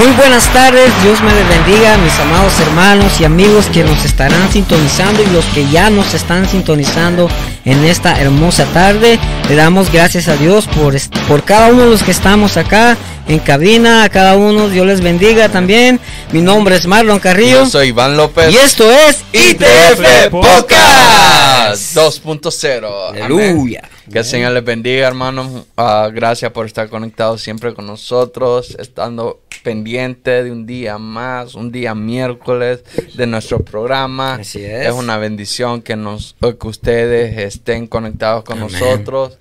Muy buenas tardes, Dios me les bendiga, mis amados hermanos y amigos que nos estarán sintonizando y los que ya nos están sintonizando en esta hermosa tarde. Le damos gracias a Dios por, por cada uno de los que estamos acá en cabina, a cada uno, Dios les bendiga también. Mi nombre es Marlon Carrillo. Yo soy Iván López. Y esto es ITF Podcast 2.0. Aleluya. Que el Señor les bendiga, hermanos. Ah, gracias por estar conectados siempre con nosotros, estando pendiente de un día más, un día miércoles de nuestro programa. Así es. una bendición que nos que ustedes estén conectados con nosotros.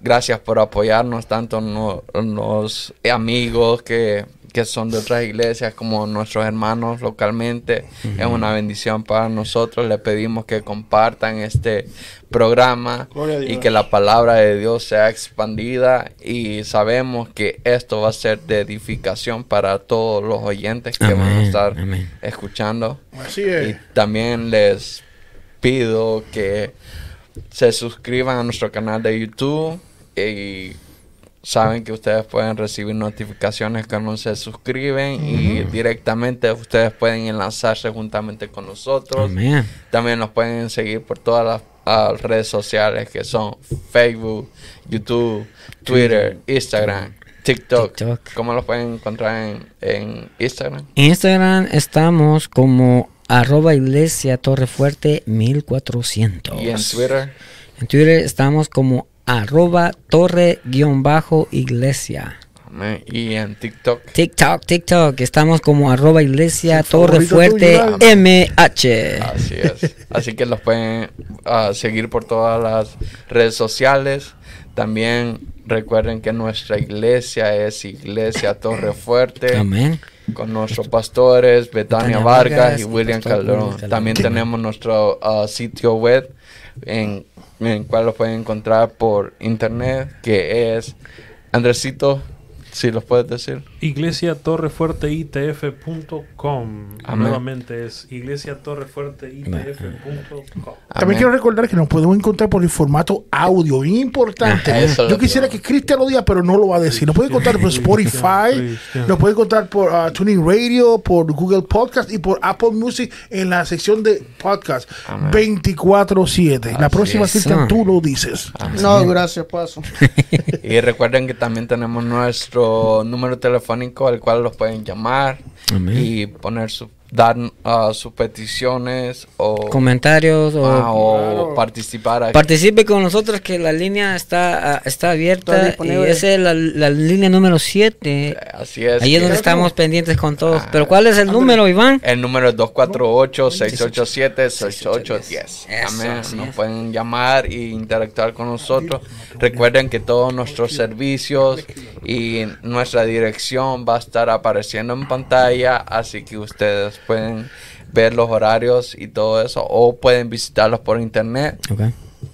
Gracias por apoyarnos, tanto los amigos que que son de otras iglesias como nuestros hermanos localmente. Es una bendición para nosotros. Le pedimos que compartan este programa y que la palabra de Dios sea expandida y sabemos que esto va a ser de edificación para todos los oyentes que van a estar escuchando. Así es. Y también les pido que se suscriban a nuestro canal de YouTube y saben que ustedes pueden recibir notificaciones cuando se suscriben y directamente ustedes pueden enlazarse juntamente con nosotros. También nos pueden seguir por todas las redes sociales que son Facebook, YouTube, Twitter, Instagram. TikTok. ¿Cómo los pueden encontrar en, en Instagram? En Instagram estamos como arroba iglesia torrefuerte 1400. ¿Y en Twitter? En Twitter estamos como arroba torre guion bajo iglesia. Y en TikTok. TikTok, TikTok. Estamos como arroba iglesia torre fuerte MH. Así es. Así que los pueden ah, seguir por todas las redes sociales. También recuerden que nuestra iglesia es Iglesia Torre Fuerte. Amén. Con nuestros pastores Betania, Vargas, y William Calderón. También tenemos nuestro ah, sitio web en en cual lo pueden encontrar por internet, que es Andresito si los puedes decir. Iglesia ITF.com. Nuevamente es Iglesia ITF.com. También quiero recordar que nos podemos encontrar por el formato audio, bien importante. Yo quisiera que Cristian lo diga, pero no lo va a decir. Nos puede encontrar por Spotify, nos puede encontrar por uh, Tuning Radio, por Google Podcast y por Apple Music en la sección de podcast 24-7. La próxima, Cristian, tú lo dices. No, gracias, paso. y recuerden que también tenemos nuestro número telefónico al cual los pueden llamar y poner su dar uh, sus peticiones o comentarios o, ah, participar. Participe con nosotros que la línea está, ah, está abierta y esa es la, línea número 7. Así es. Ahí es donde estamos pendientes con todos. Pero ¿cuál es el número, Iván? El número es 248-687-6810. Amén. Nos pueden llamar e interactuar con nosotros. Recuerden que todos nuestros servicios y nuestra dirección va a estar apareciendo en pantalla, así que ustedes pueden ver los horarios y todo eso, o pueden visitarlos por internet.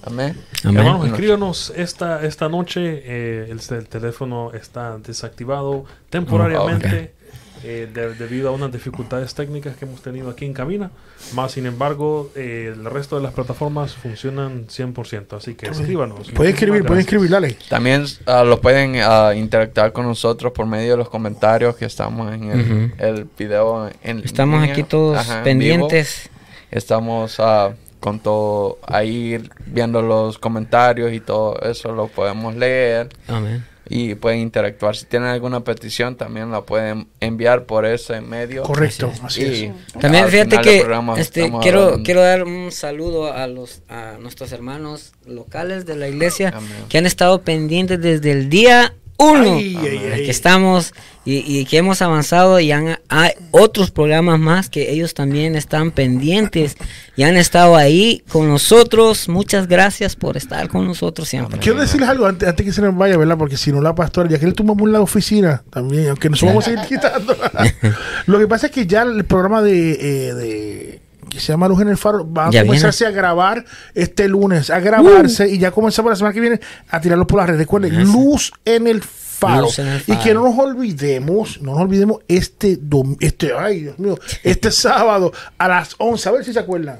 Amén. Hermanos, escríbanos esta, esta noche. Eh, el, teléfono está desactivado temporariamente. Eh, debido a unas dificultades técnicas que hemos tenido aquí en cabina. Más sin embargo, eh, el resto de las plataformas funcionan 100%. Así que escríbanos. Pueden escribir, pueden escribir, dale. También uh, lo pueden uh, interactuar con nosotros por medio de los comentarios que estamos en el, video. En estamos aquí todos pendientes. Estamos uh, con todo ahí viendo los comentarios y todo eso lo podemos leer. Amén y pueden interactuar. Si tienen alguna petición, también la pueden enviar por ese medio. Correcto, así, es. También fíjate que este, quiero, quiero dar un saludo a los a nuestros hermanos locales de la iglesia que han estado pendientes desde el día uno que estamos y, que hemos avanzado y han, hay otros programas más que ellos también están pendientes y han estado ahí con nosotros. Muchas gracias por estar con nosotros siempre. Quiero decirles algo antes, antes que se nos vaya, ¿verdad? Porque si no la pastora, ya que le tomamos la oficina también, aunque nos vamos a seguir quitando. Lo que pasa es que ya el programa de, eh, que se llama Luz en el Faro, va a comenzarse a grabar este lunes, a grabarse uh. y ya comenzamos la semana que viene a tirarlo por las redes. Recuerden, Luz en el Faro. Y que no nos olvidemos, no nos olvidemos este, este, ay Dios mío, este sábado a las 11, a ver si se acuerdan.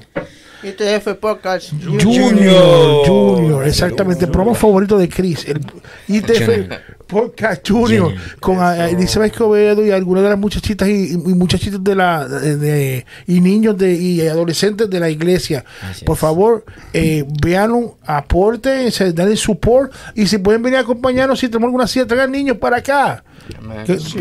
ITF Podcast Junior. Junior, exactamente. El programa favorito de Chris. El ITF Podcast Junior con Elizabeth Escobedo y algunas de las muchachitas y, muchachitos de la de, y niños de y adolescentes de la iglesia. Por favor, eh, vean, aporten, den support y si pueden venir a acompañarnos si tenemos alguna cita, traigan niños para acá.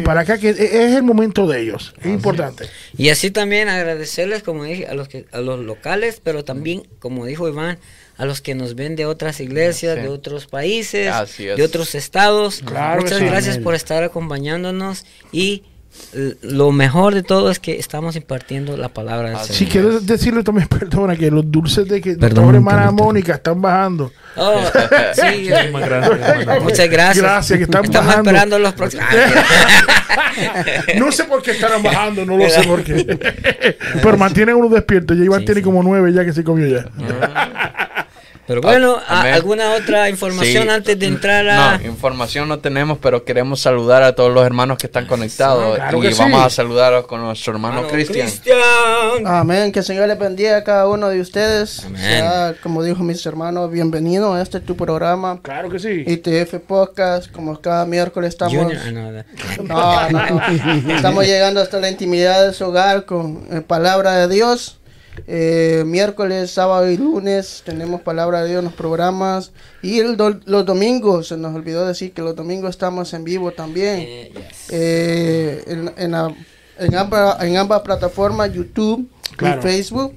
Para acá que es el momento de ellos, es importante. Y así también agradecerles como dije a los que a los locales, pero también como dijo Iván a los que nos ven de otras iglesias, de otros países, de otros estados. Muchas gracias por estar acompañándonos y lo mejor de todo es que estamos impartiendo la palabra del Señor. Sí, quiero decirle también, perdona, que los dulces de que Perdón, hermana Mónica están bajando. Oh, sí, muchas gracias. Gracias, que están Estamos esperando los próximos. no sé por qué estarán bajando, no lo sé por qué. Pero mantienen uno despierto. Ya Iván tiene como nueve ya que se comió ya. Ah. Pero bueno, ¿alguna otra información antes de entrar a...? No, información no tenemos, pero queremos saludar a todos los hermanos que están conectados. y vamos a saludar con nuestro hermano Cristian. Amén, que el Señor les bendiga a cada uno de ustedes. como dijo mis hermanos, bienvenido a este tu programa. Claro que sí. ITF Podcast, como cada miércoles estamos... Ah, estamos llegando hasta la intimidad de su hogar con eh, palabra de Dios. Eh, miércoles, sábado y lunes tenemos palabra de Dios en los programas. Y los domingos, se nos olvidó decir que los domingos estamos en vivo también. Eh, eh, en, en, en, ambas, plataformas, YouTube y Facebook.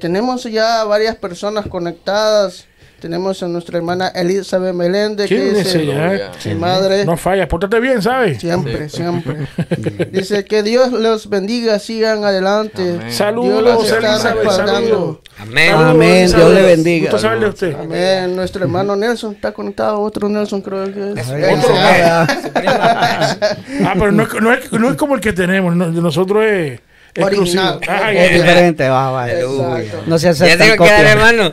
tenemos ya varias personas conectadas. Tenemos a nuestra hermana Elizabeth Meléndez, que es mi madre. No falla, pórtate bien, ¿sabes? Siempre, siempre. Dice que Dios los bendiga, sigan adelante. Saludos, Elizabeth, Amén. Amén. Dios le bendiga. de usted. Amén. Nuestro hermano Nelson está conectado. Otro Nelson, creo que es. Otro. ah, pero no es, no, es, no es como el que tenemos. nosotros es original. es diferente, va, va. No se hace Ya tengo que dar hermano.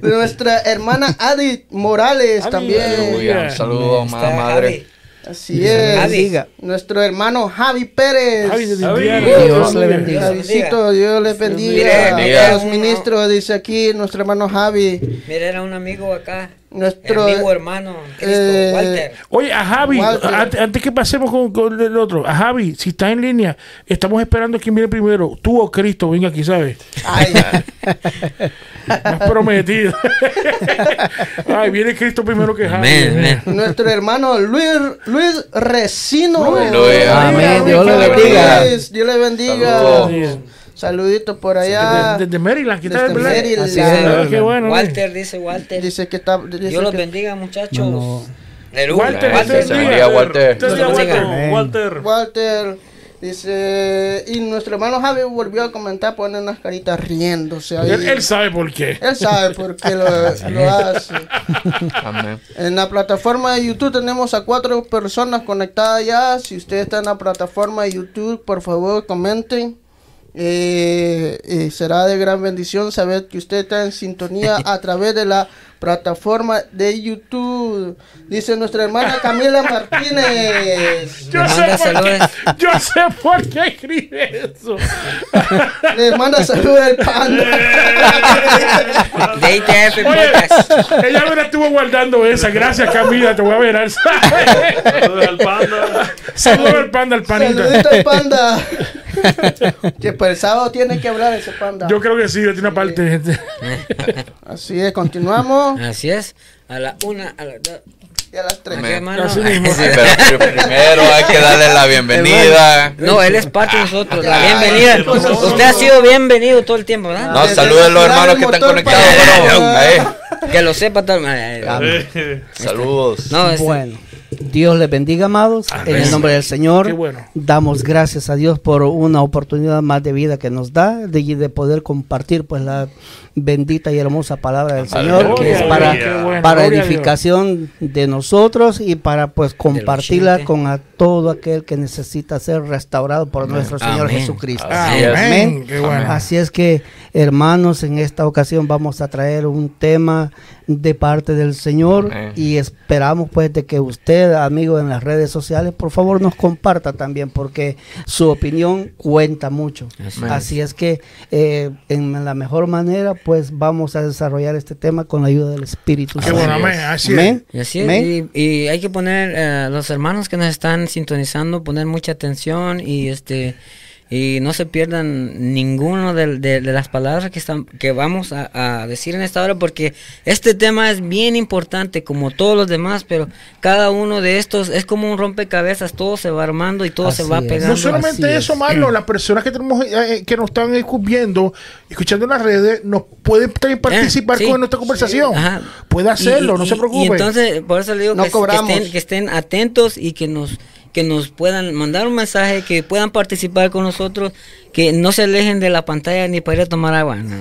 Nuestra hermana Adi Morales también. Saludos, madre. Así es. Nuestro hermano Javi Pérez. Dios le bendiga. Dios le bendiga. Los ministros, dice aquí nuestro hermano Javi. Mira, era un amigo acá. Nuestro amigo hermano, eh, Walter. Oye, a Javi, antes, que pasemos con, el otro, a Javi, si está en línea, estamos esperando quién viene primero, tú o Cristo, venga aquí, ¿sabes? Ay. Más prometido. Ay, viene Cristo primero que Javi. Nuestro hermano Luis, Luis Resino. Amén. Dios le bendiga. Dios le bendiga. Saluditos por allá. Desde, Maryland, desde Maryland. Ah, qué bueno. Walter dice Walter. Dice que está. Dice Dios los bendiga, muchachos. Walter, Walter, Walter. Walter. Walter. Walter. Dice, y nuestro hermano Javi volvió a comentar, pone unas caritas riéndose. Ahí. Él, sabe por qué. Él sabe por qué lo, lo hace. Amén. En la plataforma de YouTube tenemos a cuatro personas conectadas ya. Si usted está en la plataforma de YouTube, por favor comenten. Eh, será de gran bendición saber que usted está en sintonía a través de la plataforma de YouTube. Dice nuestra hermana Camila Martínez. Yo, sé por, qué, yo sé por qué escribe eso. Le manda saludos al panda. ITF Ella me la estuvo guardando esa. Gracias Camila, te voy a ver. Saludos al panda. Saludos al panda, al panita. Saludito al panda. que pues el sábado tiene que hablar ese panda. Yo creo que sí, tiene una parte. Así es, continuamos. Así es. A la una, a las dos. Y a las tres. pero primero hay que darle la bienvenida. No, él es parte de nosotros. La bienvenida. Usted ha sido bienvenido todo el tiempo, ¿verdad? No, saludos a los hermanos que están conectados. Que lo sepa todo. Saludos. No, bueno. Dios les bendiga, amados. En el nombre del Señor, damos gracias a Dios por una oportunidad más de vida que nos da, de, de poder compartir pues la bendita y hermosa palabra del Señor, que es para, para edificación de nosotros y para pues compartirla con a todo aquel que necesita ser restaurado por nuestro Señor Jesucristo. Amén. Así es que, hermanos, en esta ocasión vamos a traer un tema de parte del Señor y esperamos pues de que usted amigo en las redes sociales, por favor nos comparta también, porque su opinión cuenta mucho. Así, es. Que eh, en la mejor manera, pues vamos a desarrollar este tema con la ayuda del Espíritu Santo. así es. Y, hay que poner, eh, los hermanos que nos están sintonizando, poner mucha atención y este y no se pierdan ninguno de, las palabras que están que vamos a, decir en esta hora porque este tema es bien importante como todos los demás pero cada uno de estos es como un rompecabezas todo se va armando y todo se va pegando. No solamente eso Marlo las personas que tenemos eh, eh, que nos están viendo escuchando en las redes nos pueden también eh, participar con nuestra conversación. puede hacerlo no se preocupe y entonces por eso le digo que estén atentos y que nos que nos puedan mandar un mensaje, que puedan participar con nosotros, que no se alejen de la pantalla ni para ir a tomar agua. No,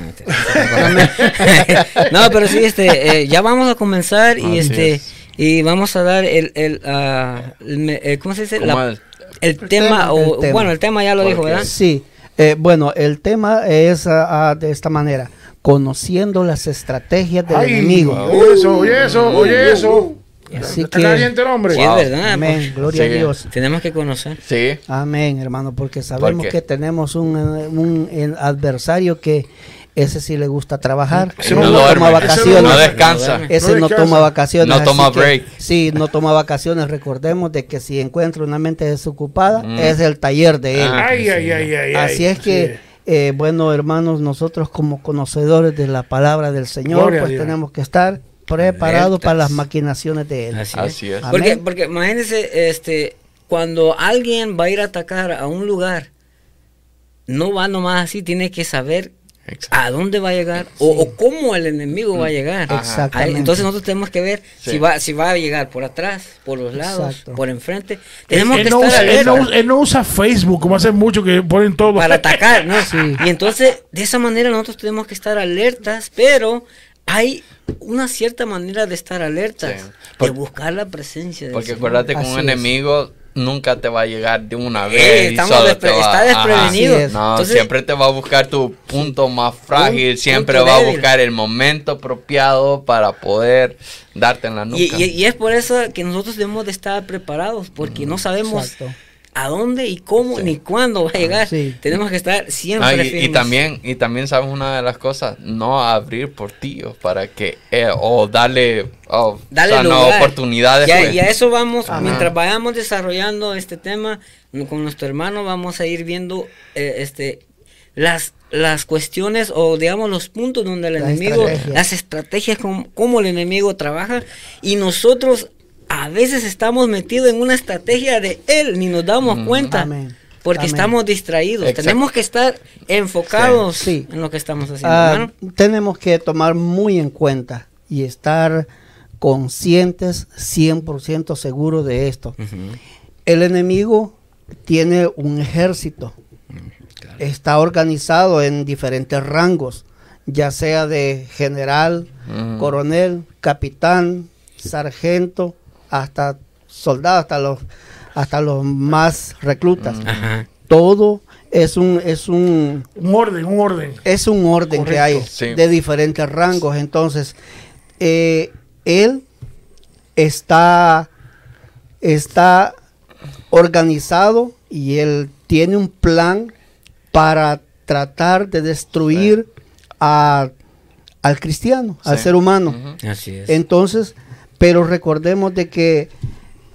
pero sí, este, eh, ya vamos a comenzar y este y vamos a dar el, el, uh, ¿cómo se dice? el, tema, o, bueno, el tema ya lo dijo, ¿verdad? Sí, eh, bueno, el tema es uh, de esta manera, conociendo las estrategias del enemigo. Oye eso, oye eso, oye eso. Así que, caliente el hombre. Sí, es verdad. Amén. Gloria a Dios. Tenemos que conocer. Sí. Amén, hermano, porque sabemos que tenemos un, un, adversario que ese sí le gusta trabajar. Ese no, toma vacaciones. No descansa. Ese no, toma vacaciones. No toma break. sí, no toma vacaciones. Recordemos de que si encuentra una mente desocupada, mm. es el taller de él. Ay, ay, ay, ay, Así es que, eh, bueno, hermanos, nosotros como conocedores de la palabra del Señor, pues tenemos que estar preparado para las maquinaciones de él. Así, es. Porque, porque imagínense, este, cuando alguien va a ir a atacar a un lugar, no va nomás así, tiene que saber a dónde va a llegar o, cómo el enemigo va a llegar. Exactamente. Entonces nosotros tenemos que ver si va si va a llegar por atrás, por los lados, por enfrente. Tenemos que estar usa, él, no, usa Facebook como hace mucho que ponen todo para atacar, ¿no? Y entonces de esa manera nosotros tenemos que estar alertas, pero hay una cierta manera de estar alerta, de buscar la presencia de Porque acuérdate que un enemigo nunca te va a llegar de una eh, vez. está desprevenido. No, siempre te va a buscar tu punto más frágil, siempre va a buscar el momento apropiado para poder darte en la nuca. Y, es por eso que nosotros debemos de estar preparados, porque no sabemos a dónde y cómo ni cuándo va a llegar. Tenemos que estar siempre y, y, también y también sabes una de las cosas, no abrir portillos para que eh, o darle oh, darle oportunidades. Y, y a eso vamos mientras vayamos desarrollando este tema con nuestro hermano vamos a ir viendo eh, este las las cuestiones o digamos los puntos donde el enemigo, las estrategias, cómo, el enemigo trabaja. Y nosotros a veces estamos metidos en una estrategia de él, ni nos damos cuenta. Porque estamos distraídos. Tenemos que estar enfocados en lo que estamos haciendo. Ah, tenemos que tomar muy en cuenta y estar conscientes, 100% seguros de esto. El enemigo tiene un ejército. Está organizado en diferentes rangos, ya sea de general, coronel, capitán, sargento, hasta soldados, hasta los, hasta los más reclutas. Mm. Todo es un es un, un orden, un orden. Es un orden que hay de diferentes rangos. Entonces, eh, él está, está organizado y él tiene un plan para tratar de destruir a, al cristiano, al ser humano. Así es. Entonces, pero recordemos de que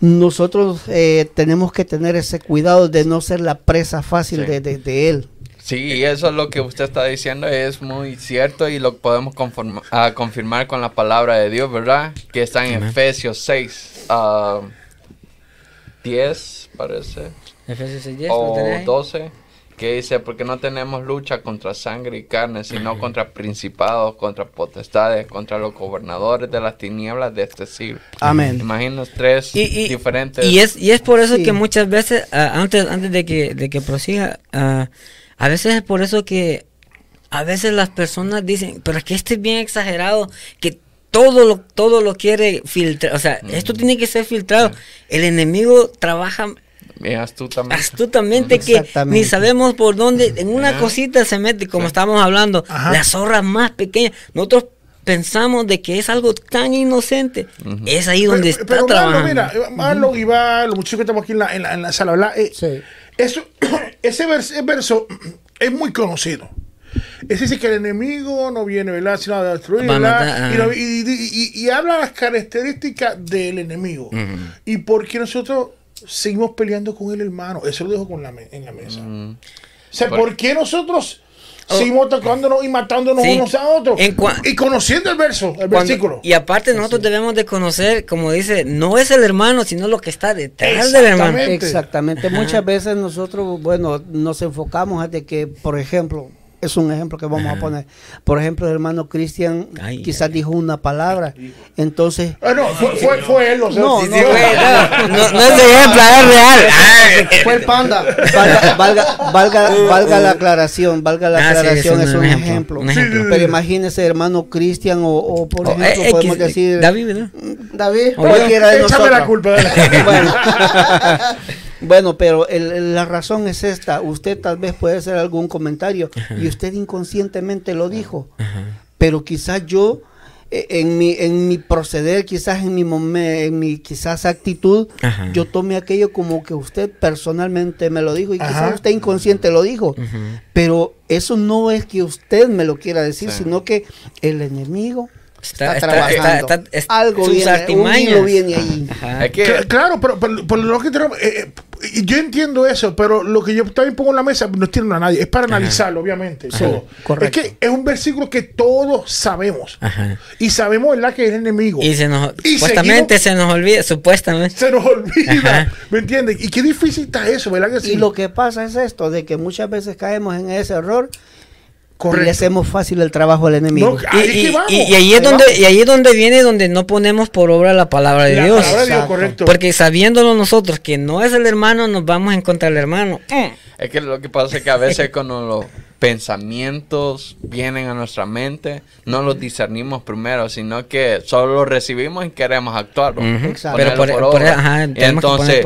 nosotros eh, tenemos que tener ese cuidado de no ser la presa fácil de, de, él. Sí, eso es lo que usted está diciendo, es muy cierto y lo podemos confirmar con la palabra de Dios, ¿verdad? Que está en Efesios 6, 10, ah, parece. Efesios 6, 10, o 12 que dice, porque no tenemos lucha contra sangre y carne, sino contra principados, contra potestades, contra los gobernadores de las tinieblas de este siglo. Amén. Imagino tres diferentes. Y es, y es por eso que muchas veces, ah, antes, antes de que, de que prosiga, ah, a veces es por eso que a veces las personas dicen, pero es que este es bien exagerado, que todo lo, todo lo quiere filtrar, o sea, esto tiene que ser filtrado. El enemigo trabaja astutamente. Astutamente que ni sabemos por dónde, en una cosita se mete, como estábamos hablando, las zorras más pequeñas. Nosotros pensamos de que es algo tan inocente. Es ahí donde está pero trabajando. mira, Marlon y va, los muchachos que estamos aquí en la, en la, sala, ¿verdad? Eh, eso, ese verso es muy conocido. Es decir, que el enemigo no viene, ¿verdad? Sino a destruir, Y, habla las características del enemigo. Y por qué nosotros seguimos peleando con el hermano. Eso lo dejo con la en la mesa. O sea, ¿por qué nosotros oh. seguimos tocándonos y matándonos unos a otros? y conociendo el verso, el versículo. Y aparte nosotros debemos de conocer, como dice, no es el hermano, sino lo que está detrás del hermano. Exactamente. Muchas veces nosotros, bueno, nos enfocamos de que, por ejemplo, es un ejemplo que vamos a poner. Por ejemplo, el hermano Cristian quizás dijo una palabra. Entonces. Ah, no, fue, fue, fue él. no, no, no, no, es ejemplo, es real. Fue el panda. Valga, valga, valga, la aclaración, valga la ah, aclaración, es, un, ejemplo. Pero imagínese, hermano Cristian, o, o, por ejemplo, eh, podemos decir. David, ¿no? David, cualquiera de nosotros. la culpa. Bueno. Bueno, pero la razón es esta. Usted tal vez puede hacer algún comentario. Y usted inconscientemente lo dijo. Pero quizás yo, e, en mi, en mi proceder, quizás en mi, en mi quizás actitud, yo tome aquello como que usted personalmente me lo dijo. Y quizás usted inconsciente lo dijo. Pero eso no es que usted me lo quiera decir, sino que el enemigo Está, trabajando. Algo viene, viene ahí. Claro, pero, pero, lo que tenemos, eh, eh, yo entiendo eso, pero lo que yo también pongo en la mesa no entiendo a nadie, es para analizarlo, obviamente. Es que es un versículo que todos sabemos. Y sabemos, ¿verdad?, que es el enemigo. Y, se nos, supuestamente se nos olvida, supuestamente. Se nos olvida, ¿me entiendes? Y qué difícil está eso, ¿verdad que sí? Y lo que pasa es esto, de que muchas veces caemos en ese error y le hacemos fácil el trabajo al enemigo. y, ahí es donde y ahí es donde viene donde no ponemos por obra la palabra de Dios. Porque sabiéndolo nosotros que no es el hermano, nos vamos en contra del hermano. Es que lo que pasa es que a veces cuando los pensamientos vienen a nuestra mente, no los discernimos primero, sino que solo los recibimos y queremos actuar. Pero por, entonces,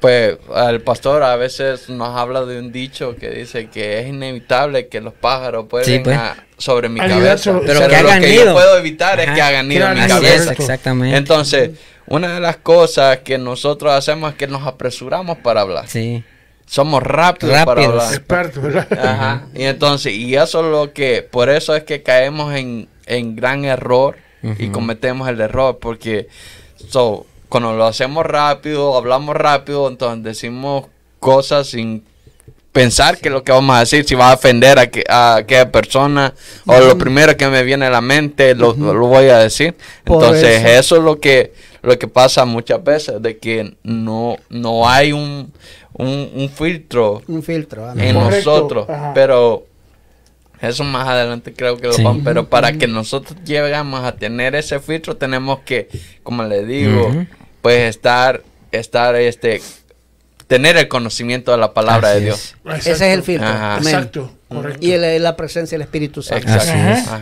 pues el pastor a veces nos habla de un dicho que dice que es inevitable que los pájaros pueden pues. sobre mi cabeza. pero que lo que yo puedo evitar es que hagan nido en mi cabeza. exactamente. Entonces, una de las cosas que nosotros hacemos es que nos apresuramos para hablar. Sí. Somos rápidos, para hablar. Expertos, ¿verdad? Ajá. Y entonces, y eso es lo que, por eso es que caemos en, en gran error y cometemos el error, porque so, cuando lo hacemos rápido, hablamos rápido, entonces decimos cosas sin pensar que lo que vamos a decir, si va a ofender a, que, a aquella persona, o lo primero que me viene a la mente, lo, voy a decir. Entonces, eso. es lo que, lo que pasa muchas veces, de que no, no hay un, un, filtro, un filtro en nosotros, pero eso más adelante creo que lo vamos, pero para que nosotros lleguemos a tener ese filtro tenemos que, como le digo, pues estar, estar, este, tener el conocimiento de la palabra de Dios. Ese es el filtro. Exacto. Y la presencia del Espíritu Santo.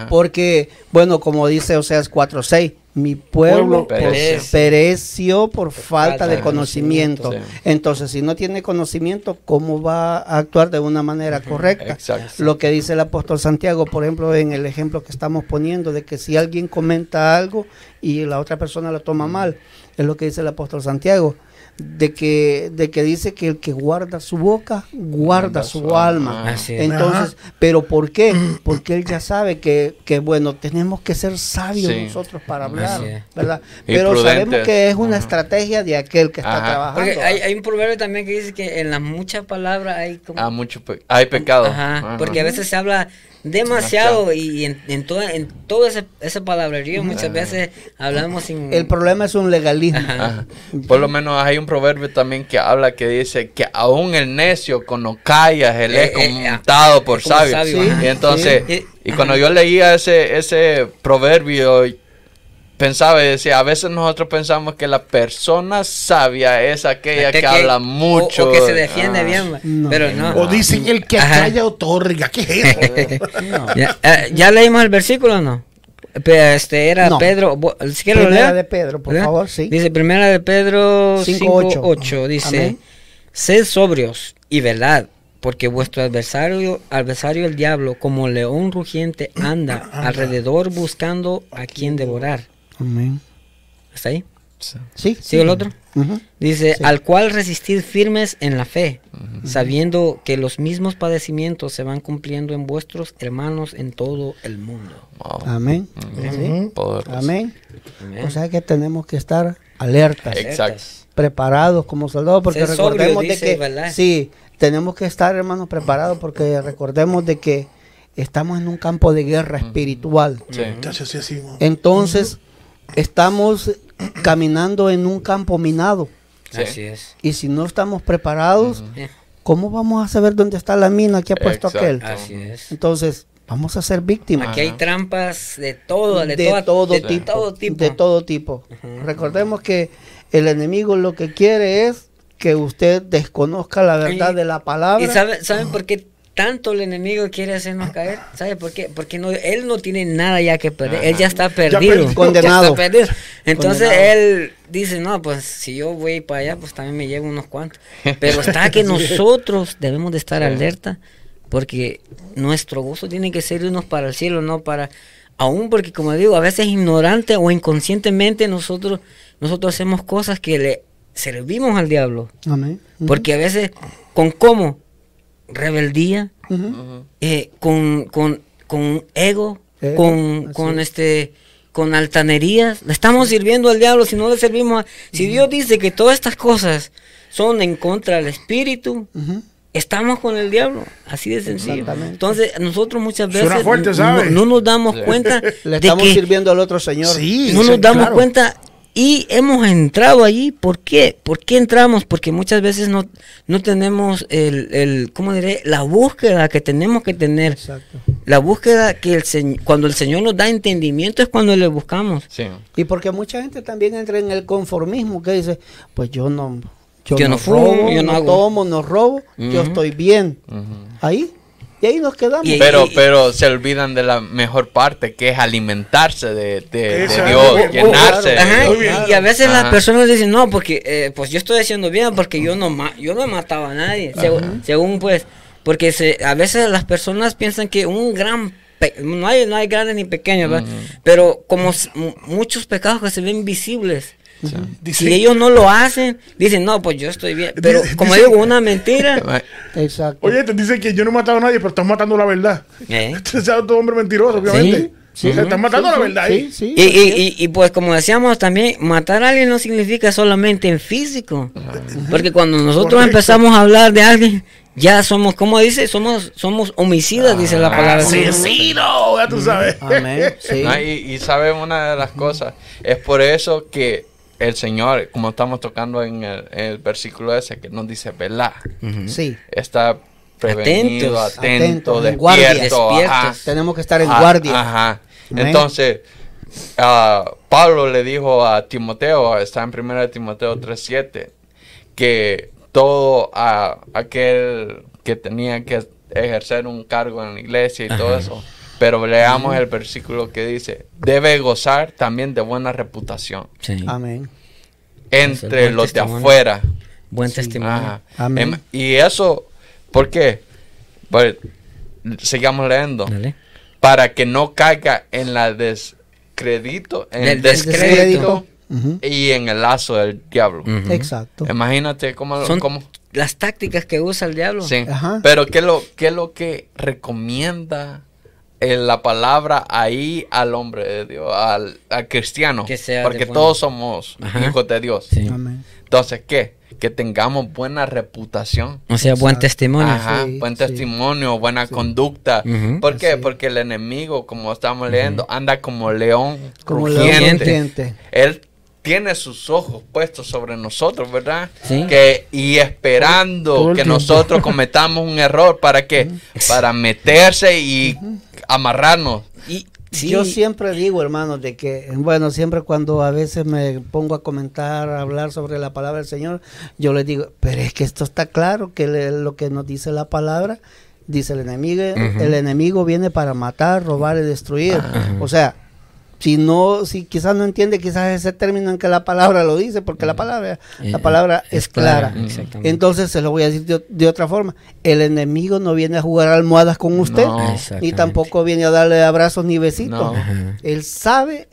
Porque, bueno, como dice Oseas 4.6, mi pueblo, pereció. por falta, de conocimiento. Entonces, si no tiene conocimiento, ¿cómo va a actuar de una manera correcta? Lo que dice el apóstol Santiago, por ejemplo, en el ejemplo que estamos poniendo, de que si alguien comenta algo y la otra persona lo toma mal, es lo que dice el apóstol Santiago de que de que dice que el que guarda su boca guarda su, alma. Entonces, pero ¿por qué? Porque él ya sabe que, que bueno, tenemos que ser sabios nosotros para hablar, ¿verdad? Pero sabemos que es una estrategia de aquel que está trabajando. Porque hay, hay, un proverbio también que dice que en las muchas palabras hay como ah, mucho hay pecado. porque a veces se habla demasiado y en, en, toda, en todo ese, ese palabrerío muchas veces hablamos sin... El problema es un legalismo. Por lo menos hay un proverbio también que habla que dice que aún el necio cuando callas él es eh, eh, contado por sabio. y entonces, y cuando yo leía ese, ese proverbio pensaba y decía, a veces nosotros pensamos que la persona sabia es aquella que, habla mucho. O, que se defiende bien, pero no. O dicen el que calla otorga, ¿qué es eso? Eh, ¿Ya, leímos el versículo o no? Este era Pedro. primera de Pedro, por favor, sí. Dice primera de Pedro 5.8. Dice: Sed sobrios y verdad porque vuestro adversario, adversario el diablo, como león rugiente, anda alrededor buscando a quien devorar. Amén. ¿Está ahí? Sí. ¿Sí, el otro? Dice, al cual resistir firmes en la fe, sabiendo que los mismos padecimientos se van cumpliendo en vuestros hermanos en todo el mundo. Amén. Amén. O sea que tenemos que estar alertas. Preparados como soldados, porque recordemos de que... Sí, tenemos que estar, hermanos, preparados, porque recordemos de que estamos en un campo de guerra espiritual. Entonces, estamos caminando en un campo minado. Así es. Y si no estamos preparados, ¿cómo vamos a saber dónde está la mina que ha puesto aquel? Así es. Entonces, vamos a ser víctimas. Aquí hay trampas de todo, de, todo, tipo, De todo tipo. Recordemos que el enemigo lo que quiere es que usted desconozca la verdad de la palabra. ¿Y saben por qué tanto el enemigo quiere hacernos caer. ¿Sabe por qué? Porque no, él no tiene nada ya que perder. Él ya está perdido. condenado. Entonces él dice, no, pues si yo voy para allá, pues también me llevo unos cuantos. Pero está que nosotros debemos de estar alerta porque nuestro gozo tiene que ser irnos para el cielo, no para... Aún porque, como digo, a veces ignorante o inconscientemente nosotros, nosotros hacemos cosas que le servimos al diablo. Amén. Porque a veces, ¿con cómo? Rebeldía, eh, con, con, con, ego, con, con este con altanerías. Le estamos sirviendo al diablo si no le servimos. Si Dios dice que todas estas cosas son en contra del espíritu, estamos con el diablo. Así de sencillo. Entonces, nosotros muchas veces no, nos damos cuenta. le estamos sirviendo al otro Señor. no nos damos cuenta y hemos entrado allí, ¿por qué? ¿Por qué entramos? Porque muchas veces no, no tenemos el, el, ¿cómo diré? La búsqueda que tenemos que tener. Exacto. La búsqueda que el cuando el Señor nos da entendimiento es cuando le buscamos. Sí. Y porque mucha gente también entra en el conformismo, que dice, pues yo no, yo, no, fumo, yo no, tomo, no robo, yo estoy bien. Ahí y ahí nos quedamos. pero, pero se olvidan de la mejor parte, que es alimentarse de, Dios, llenarse. y, a veces las personas dicen, no, porque eh, pues yo estoy haciendo bien, porque yo no, yo no mataba a nadie. Según, pues, porque se, a veces las personas piensan que un gran no hay, no hay grandes ni pequeños, pero como muchos pecados que se ven visibles, si ellos no lo hacen, dicen, no, pues yo estoy bien. Pero como digo, una mentira. Exacto. Oye, te dicen que yo no he matado a nadie, pero estás matando la verdad. ¿Eh? Este es otro hombre mentiroso, obviamente. Sí. estás matando la verdad ahí. Y, y, y, pues como decíamos también, matar a alguien no significa solamente en físico. Porque cuando nosotros empezamos a hablar de alguien, ya somos, como dice, somos somos homicidas, dice la palabra. Asesino, ya tú sabes. Amén. y, y sabes una de las cosas, es por eso que el Señor, como estamos tocando en el, versículo ese, que nos dice, ¿verdad? Sí. Está prevenido, atento, despierto. Tenemos que estar en guardia. Ajá. Entonces, uh, Pablo le dijo a Timoteo, está en 1 Timoteo 3.7, que todo aquel que tenía que ejercer un cargo en la iglesia y todo eso, pero leamos el versículo que dice, debe gozar también de buena reputación. Amén. Entre los de afuera. Buen testimonio. Amén. Em, y eso, ¿por qué? Pues, sigamos leyendo. Para que no caiga en la descrédito, en el descrédito, y en el lazo del diablo. Exacto. Imagínate cómo, Son las tácticas que usa el diablo. Sí. Pero ¿qué lo, qué es lo que recomienda la palabra ahí al hombre de Dios, al, cristiano, porque todos somos hijos de Dios. Entonces, ¿qué? Que tengamos buena reputación. O sea, buen testimonio. buen testimonio, buena conducta. ¿Por qué? Porque el enemigo, como estamos leyendo, anda como león como rugiente. Él tiene sus ojos puestos sobre nosotros, ¿verdad? Que, y esperando que nosotros cometamos un error para que, para meterse y amarrarnos. Y Yo siempre digo, hermanos, de que, bueno, siempre cuando a veces me pongo a comentar, a hablar sobre la palabra del Señor, yo les digo, pero es que esto está claro, que lo que nos dice la palabra, dice el enemigo, el enemigo viene para matar, robar y destruir. O sea, si no, si quizás no entiende quizás ese término en que la palabra lo dice, porque la palabra, la palabra es, clara. Entonces se lo voy a decir de, otra forma. El enemigo no viene a jugar almohadas con usted, ni tampoco viene a darle abrazos ni besitos. Él sabe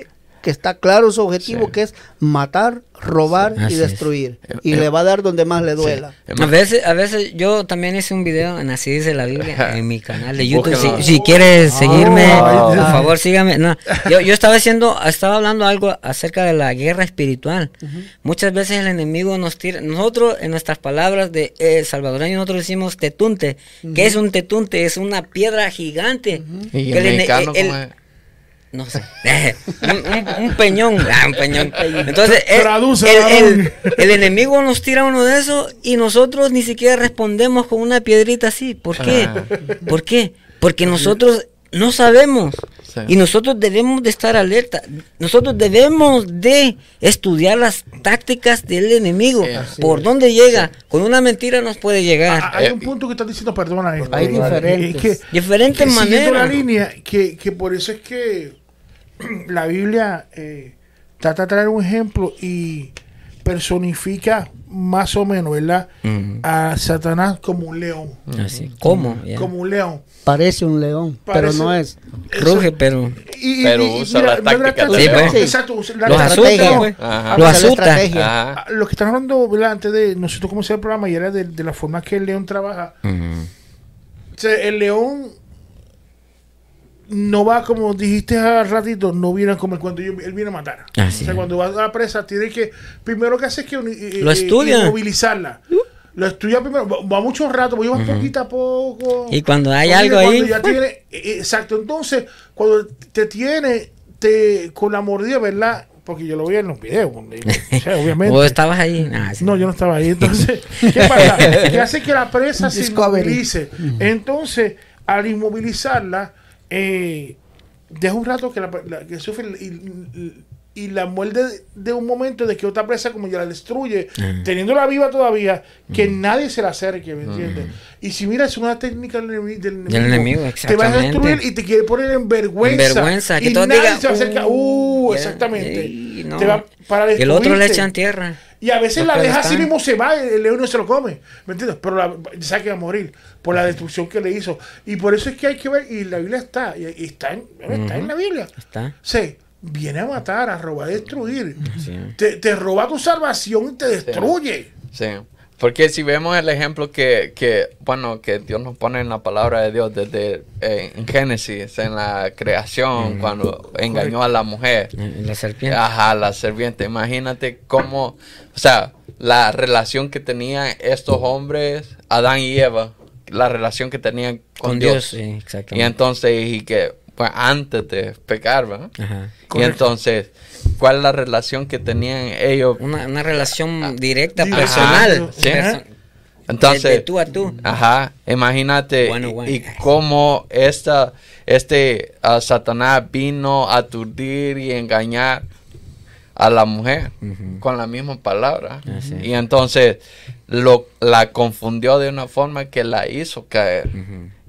que está claro su objetivo, que es matar, robar y destruir. Y eh, le va a dar donde más le duela. A veces, a veces yo también hice un video en Así dice la Biblia en mi canal de YouTube. Si, quieres seguirme, por favor sígame. No, yo, yo estaba haciendo, estaba hablando algo acerca de la guerra espiritual. Muchas veces el enemigo nos tira. Nosotros, en nuestras palabras de eh, salvadoreño, nosotros decimos tetunte. ¿Qué es un tetunte? Es una piedra gigante. ¿Y el, mexicano, no sé, un, peñón, ah, un peñón. Entonces, el, enemigo nos tira uno de esos y nosotros ni siquiera respondemos con una piedrita así. ¿Por qué? Ah. ¿Por qué? Porque nosotros no sabemos y nosotros debemos de estar alerta. Nosotros debemos de estudiar las tácticas del enemigo. por dónde llega. Con una mentira nos puede llegar. Ah, hay un punto que estás diciendo, perdona. Hay diferentes, diferentes maneras. la línea que, que por eso es que la Biblia eh, trata de traer un ejemplo y personifica más o menos, ¿verdad? A Satanás como un león. Así. ¿Cómo? Como un león. Parece un león, pero no es. Ruge, pero. pero usa la táctica sí. Exacto, la los asusta, pues. Los asusta. Lo que están hablando, ¿verdad? Antes de nosotros cómo se el programa y era de, de, la forma que el león trabaja. o sea, el león no va como dijiste hace ratito, no viene como cuando él viene a matar. o sea, cuando va a la presa, tiene que, primero que hace es que eh, lo estudia. movilizarla. Uh. Lo estudia primero, va mucho rato, va uh poquito a poco. Y cuando hay algo ahí. Ya tiene, eh, eh, exacto, entonces, cuando te tiene te, con la mordida, ¿verdad? Porque yo lo vi en los videos, obviamente. ¿O estabas ahí? no, yo no estaba ahí. Entonces, ¿qué pasa? que hace que la presa se inmovilice. Entonces, al inmovilizarla, eh, deja un rato que, la, que sufre y, y, la muerde de, un momento de que otra presa como ya la destruye, teniéndola viva todavía, que nadie se la acerque, ¿me entiendes? Y si miras es una técnica del, enemigo, te va a destruir y te quiere poner en vergüenza. que y nadie se acerca. Uh, uh exactamente. te va para el otro le echan tierra. Y a veces la deja así mismo, se va, el león no se lo come. ¿Me entiendes? Pero la, sabe que va a morir por la destrucción que le hizo. Y por eso es que hay que ver, y la Biblia está, y, está, en, está en la Biblia. Está. Sí, viene a matar, a robar, a destruir. Te, te, roba tu salvación y te destruye. sí. Porque si vemos el ejemplo que, que, bueno, que Dios nos pone en la palabra de Dios desde eh, en Génesis, en la creación, cuando engañó a la mujer. La serpiente. Ajá, la serpiente. Imagínate cómo, o sea, la relación que tenían estos hombres, Adán y Eva, la relación que tenían con, Dios. y entonces, y que pues, antes de pecar, ¿verdad? Ajá. Y entonces cuál la relación que tenían ellos. Una, una relación ah, directa, personal. Entonces, de, tú a tú. Ajá, imagínate y, cómo esta, este uh, Satanás vino a aturdir y engañar a la mujer con la misma palabra. Y entonces lo, la confundió de una forma que la hizo caer.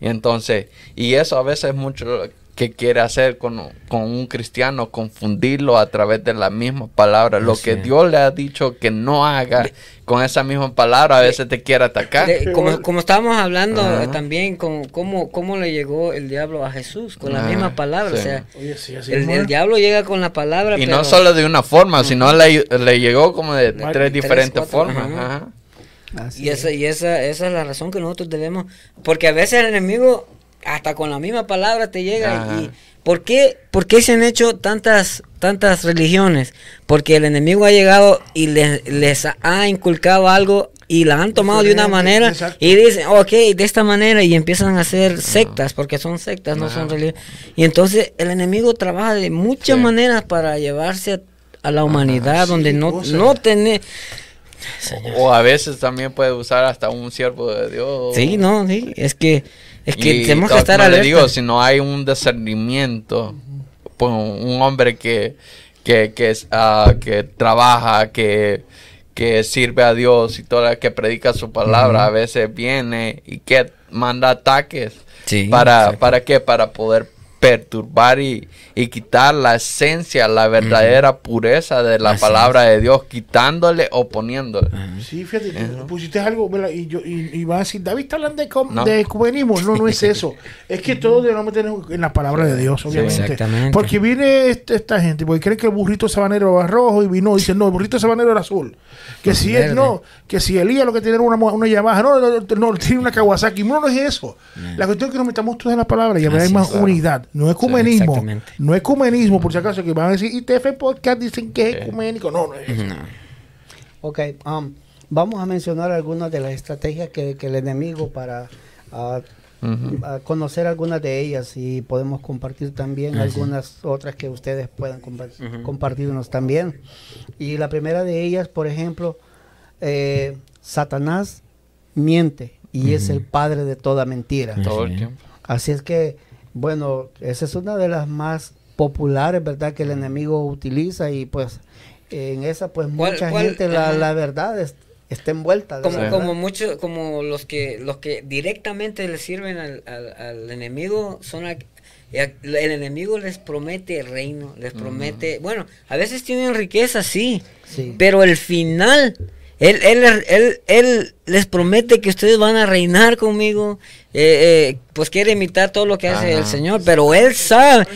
Y entonces, y eso a veces es mucho que quiere hacer con, un cristiano, confundirlo a través de la misma palabra. Lo que Dios le ha dicho que no haga con esa misma palabra, a veces te quiere atacar. como, como estábamos hablando también, con cómo, cómo le llegó el diablo a Jesús, con la misma palabra. O sea, el, diablo llega con la palabra. Y no solo de una forma, sino le, le, llegó como de, tres diferentes formas. Y, esa, y esa, esa es la razón que nosotros debemos, porque a veces el enemigo hasta con la misma palabra te llega. Y, ¿por, qué, ¿Por qué se han hecho tantas, tantas religiones? Porque el enemigo ha llegado y les, ha inculcado algo y la han tomado de una manera y dicen, ok, de esta manera y empiezan a hacer sectas, porque son sectas, no son religiones. Y entonces el enemigo trabaja de muchas maneras para llevarse a, la humanidad donde no, no tiene... O, a veces también puede usar hasta un siervo de Dios. Sí, no, sí, es que es que tenemos que estar alerta. digo, si no hay un discernimiento, pues un hombre que, que, que, uh, que trabaja, que, que sirve a Dios y toda que predica su palabra, a veces viene y que manda ataques. ¿Para, ¿Para qué? Para poder perturbar y, quitar la esencia, la verdadera pureza de la palabra de Dios, quitándole o poniéndole. Sí, fíjate, pusiste algo y, yo, y, a decir, David está hablando de, no. de ecumenismo. No, no es eso. es que todos debemos meter en la palabra de Dios, obviamente. porque viene este, esta gente, porque creen que el burrito sabanero era rojo y vino y dice, no, el burrito sabanero era azul. Que si él no, que si Elías lo que tiene era una, una Yamaha, no, no, no, tiene una Kawasaki. No, no es eso. La cuestión es que nos metamos todos en la palabra y hay más unidad. No es ecumenismo. No es ecumenismo, por si acaso, que van a decir, ITF Podcast dicen que es ecuménico. No, no es eso. Ok, um, vamos a mencionar algunas de las estrategias que, el enemigo para uh, conocer algunas de ellas y podemos compartir también algunas otras que ustedes puedan compartirnos también. Y la primera de ellas, por ejemplo, eh, Satanás miente y es el padre de toda mentira. Así es que, bueno, esa es una de las más populares, ¿verdad? Que el enemigo utiliza y pues en esa pues mucha gente la, la, verdad es, está envuelta. Como, como muchos, como los que los que directamente le sirven al, al, enemigo son el enemigo les promete el reino, les promete, bueno, a veces tienen riqueza, sí, sí. pero el final, él, él, él, él, les promete que ustedes van a reinar conmigo, eh, eh, pues quiere imitar todo lo que hace el Señor, pero él sabe,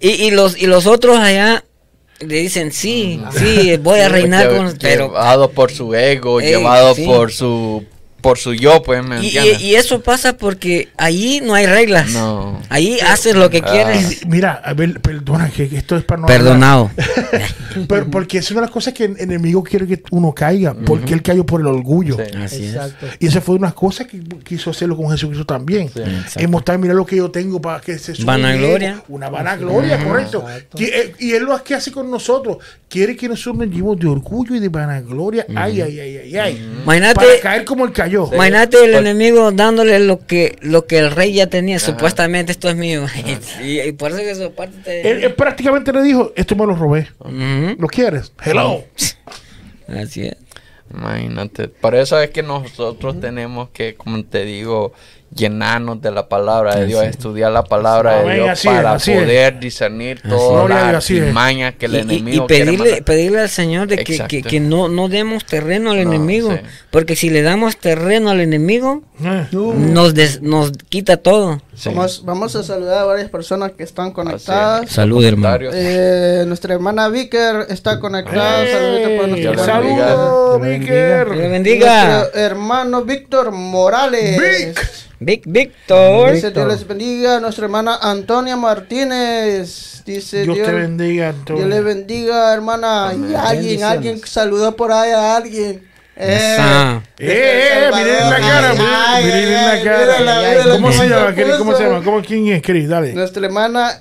y, y, los, y los otros allá le dicen, sí, sí, voy a reinar con... Pero, llevado por su ego, llevado por su por su yo, pues, ¿me y, y, eso pasa porque ahí no hay reglas. No. Ahí haces lo que ah. quieres. Mira, a ver, perdona, que esto es para no. Perdonado. Pero, porque es una de las cosas que el enemigo quiere que uno caiga, porque él cayó por el orgullo. Así Exacto. Y esa fue una de las cosas que quiso hacerlo con Jesucristo también. Es mostrar, mira lo que yo tengo para que se Vanagloria. Una vanagloria, correcto. Eh, y él lo hace con nosotros. Quiere que nosotros nos llevemos de orgullo y de vanagloria. Ay, ay, ay, ay, ay. Imagínate. Para caer como el cayó. Imagínate el enemigo dándole lo que lo que el rey ya tenía. Supuestamente esto es mío. y, por eso que eso parte. Él, prácticamente le dijo: Esto me lo robé. ¿Lo quieres? Hello. Así es. Imagínate. Por eso es que nosotros tenemos que, como te digo, llenarnos de la palabra de Dios, estudiar la palabra de Dios para poder discernir todas las mañas que el enemigo y pedirle, pedirle al Señor de que, que, no, no demos terreno al enemigo, porque si le damos terreno al enemigo, eh. nos, nos quita todo. Vamos, vamos, a saludar a varias personas que están conectadas. Salud, hermano. Eh, nuestra hermana Vicker está conectada. Saludos, Vicker. Dios bendiga. Nuestro hermano Víctor Morales. Vic Víctor. Dice Dios les bendiga. Nuestra hermana Antonia Martínez. Dice Dios, te bendiga, Antonia. Dios le bendiga, hermana. Y alguien, alguien saludó por ahí a alguien. Eh, eh, eh, miren la cara, miren la cara. ¿Cómo se llama? ¿Cómo se llama? ¿Cómo, ¿Quién es, Cris? Dale. Nuestra hermana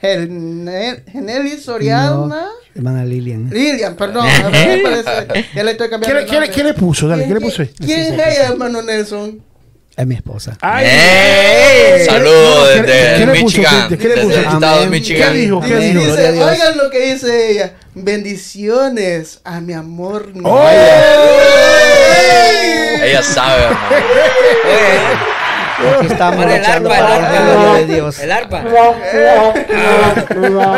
Genelis Soriana. hermana Lilian. Lilian, perdón. ya le estoy cambiando. ¿Qué, le, ¿Qué le puso? Dale, ¿qué le puso? ¿Quién es ella, hermano Nelson? Es mi esposa. ¡Ay! Saludos desde Michigan. ¿Qué le puso? Estado de Michigan. ¿Qué dijo? ¿Qué dijo? oigan lo que dice ella. Bendiciones a mi amor. Oh. Ella sabe, hermano. Aquí estamos el arpa, el arpa. De Dios. El arpa.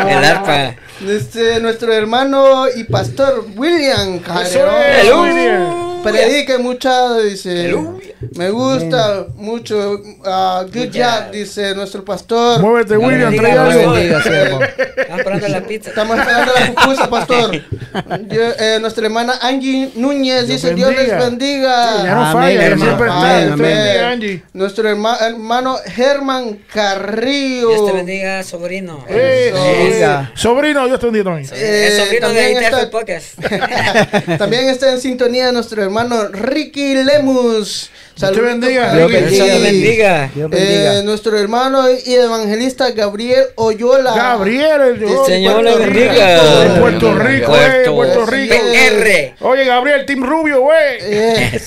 el arpa. Este, nuestro hermano y pastor William Calderón. Predique mucha, dice. Me gusta mucho. Uh, good job, dice nuestro pastor. Muévete, William, trae algo. Estamos esperando la pizza. Estamos esperando la pupusa, pastor. eh, nuestra hermana Angie Núñez dice: Dios les bendiga. ya no falla, amén, siempre está. Bendiga, Angie. Nuestro hermano Germán Carrillo. Dios te bendiga, sobrino. Eh, sobrino, Dios te bendiga también. Eh, el sobrino de está, Podcast. también está en sintonía nuestro hermano Ricky Lemus. Dios bendiga. Dios bendiga. Eh, nuestro hermano y evangelista Gabriel Oyola. Gabriel, el, Señor le bendiga. Puerto Rico, Puerto, Puerto Rico. PR. Oye, Gabriel, Team Rubio, güey. Eh,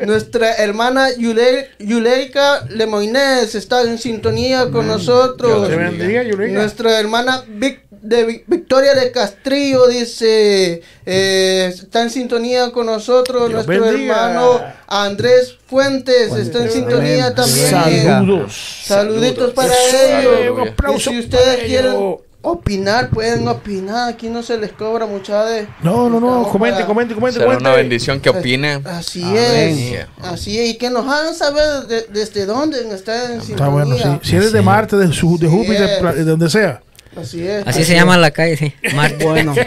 nuestra hermana Yuleika Lemoines está en sintonía con nosotros. Dios bendiga, Yuleika. Nuestra hermana Vic de Victoria de Castrillo dice, eh, está en sintonía con nosotros nuestro hermano Andrés Fuentes, está en sintonía también. Saludos. Saluditos para ellos. Y si ustedes quieren opinar, pueden opinar. Aquí no se les cobra mucha de. No, no, no. Comente, comente, comente. Será una bendición que opinen. Así es. Así es. Y que nos hagan saber desde dónde están en Está bueno, sí. Si eres de Marte, de, su, de Júpiter, de donde sea. Así es. Así, se llama la calle, sí. Marte. Bueno.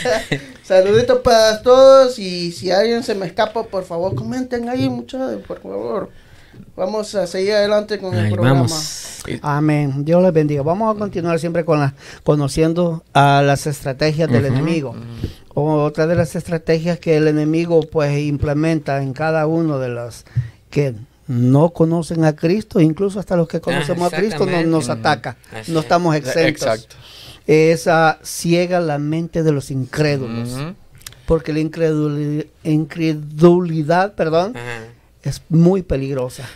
Saluditos para todos. Y si alguien se me escapa, por favor, comenten ahí, muchachos, por favor. Vamos a seguir adelante con el programa. Amén. Dios les bendiga. Vamos a continuar siempre con la, conociendo a las estrategias del enemigo. Otra de las estrategias que el enemigo pues implementa en cada uno de los que no conocen a Cristo, incluso hasta los que conocemos a Cristo nos ataca. No estamos exentos. Exacto. Esa ciega la mente de los incrédulos. Porque la incredulidad, perdón, es muy peligrosa.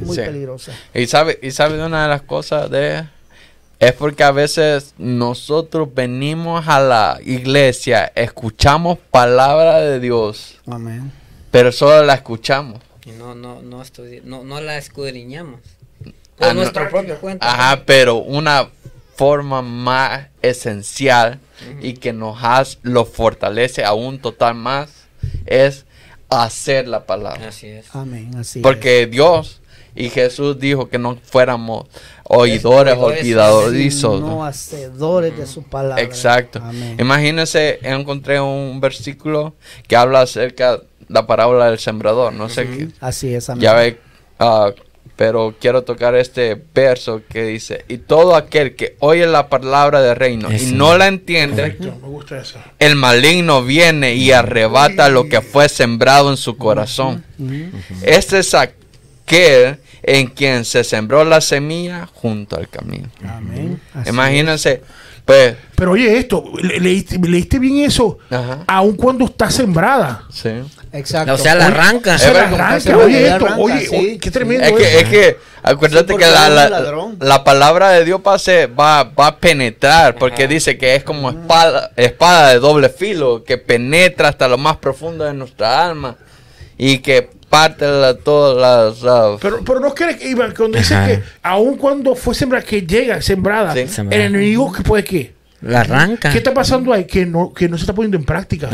muy peligrosa. Y sabe, y sabe una de las cosas de es porque a veces nosotros venimos a la iglesia, escuchamos palabra de Dios. Amén. Pero solo la escuchamos. Y no, no, no, no, no la escudriñamos. Por ah, nuestro propio cuenta. Ajá, pero una forma más esencial y que nos has, lo fortalece aún total más es hacer la palabra. Así es. Amén, así Porque Dios y Jesús dijo que no fuéramos oidores olvidadizos. No hacedores de su palabra. Exacto. Imagínense, encontré un versículo que habla acerca de la parábola del sembrador. No sé qué. Así es, amén. Ya ve, uh, pero quiero tocar este verso que dice, y todo aquel que oye la palabra del reino y no la entiende, el maligno viene y arrebata lo que fue sembrado en su corazón. Este es aquel en quien se sembró la semilla junto al camino. Imagínense, pues, Pero oye esto, leíste, leíste bien eso, aun cuando está sembrada. Sí. Exacto. O sea, la arranca. La oye esto, oye, qué tremendo. Es que, es que acuérdate que la, la, la, palabra de Dios va, va a penetrar, porque dice que es como espada, espada de doble filo, que penetra hasta lo más profundo de nuestra alma y que parte de todas las... Pero, pero no crees que, Iván, cuando dice que aun cuando fue sembrada, que llega sembrada, el enemigo que puede que... La arranca. ¿Qué está pasando ahí? Que no, que no se está poniendo en práctica.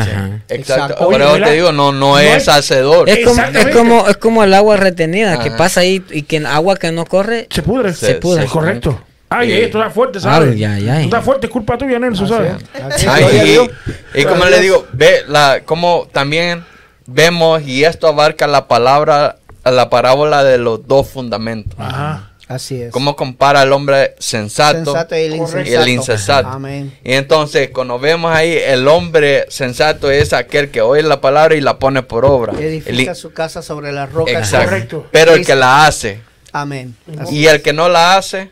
Exacto. Pero te digo, no, no, es, hacedor. Es como, es como, es como el agua retenida, que pasa ahí y que agua que no corre... Se pudre. Se, pudre. correcto. Ay, esto está fuerte, ¿sabes? Ay, ay, ay. Está fuerte, es culpa tuya, Nelson, ¿sabes? Ay, y, y, como le digo, ve la, como también vemos, y esto abarca la palabra, la parábola de los dos fundamentos. Ajá. Así es. Cómo compara el hombre sensato, y el insensato. Amén. Y entonces, cuando vemos ahí, el hombre sensato es aquel que oye la palabra y la pone por obra. Edifica su casa sobre la roca. Exacto. Pero el que la hace. Amén. y el que no la hace.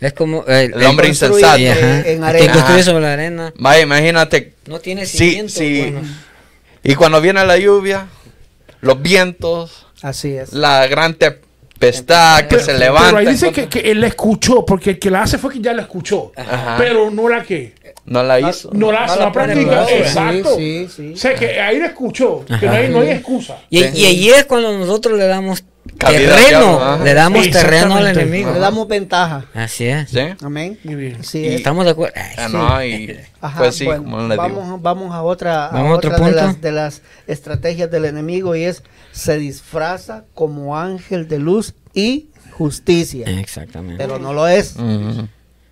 Es como el, hombre insensato. En arena. Que construye sobre la arena. Vaya, imagínate. No tiene cimiento. Sí, y cuando viene la lluvia, los vientos, así es. la gran tempestad que se levanta. Pero ahí dice que, él la escuchó, porque el que la hace fue que ya la escuchó. Pero no la que. No la hizo. No, la, no la, practica. Exacto. Sí, sí, O sea, que ahí la escuchó. Que no hay, no hay excusa. Y, y allí es cuando nosotros le damos terreno, le damos terreno al enemigo. Le damos ventaja. Así es. ¿Sí? Amén. Sí, estamos de acuerdo. Ah, no, y pues sí, como le vamos, digo. vamos a otra, a otra de, las, de las estrategias del enemigo y es se disfraza como ángel de luz y justicia. Exactamente. Pero no lo es.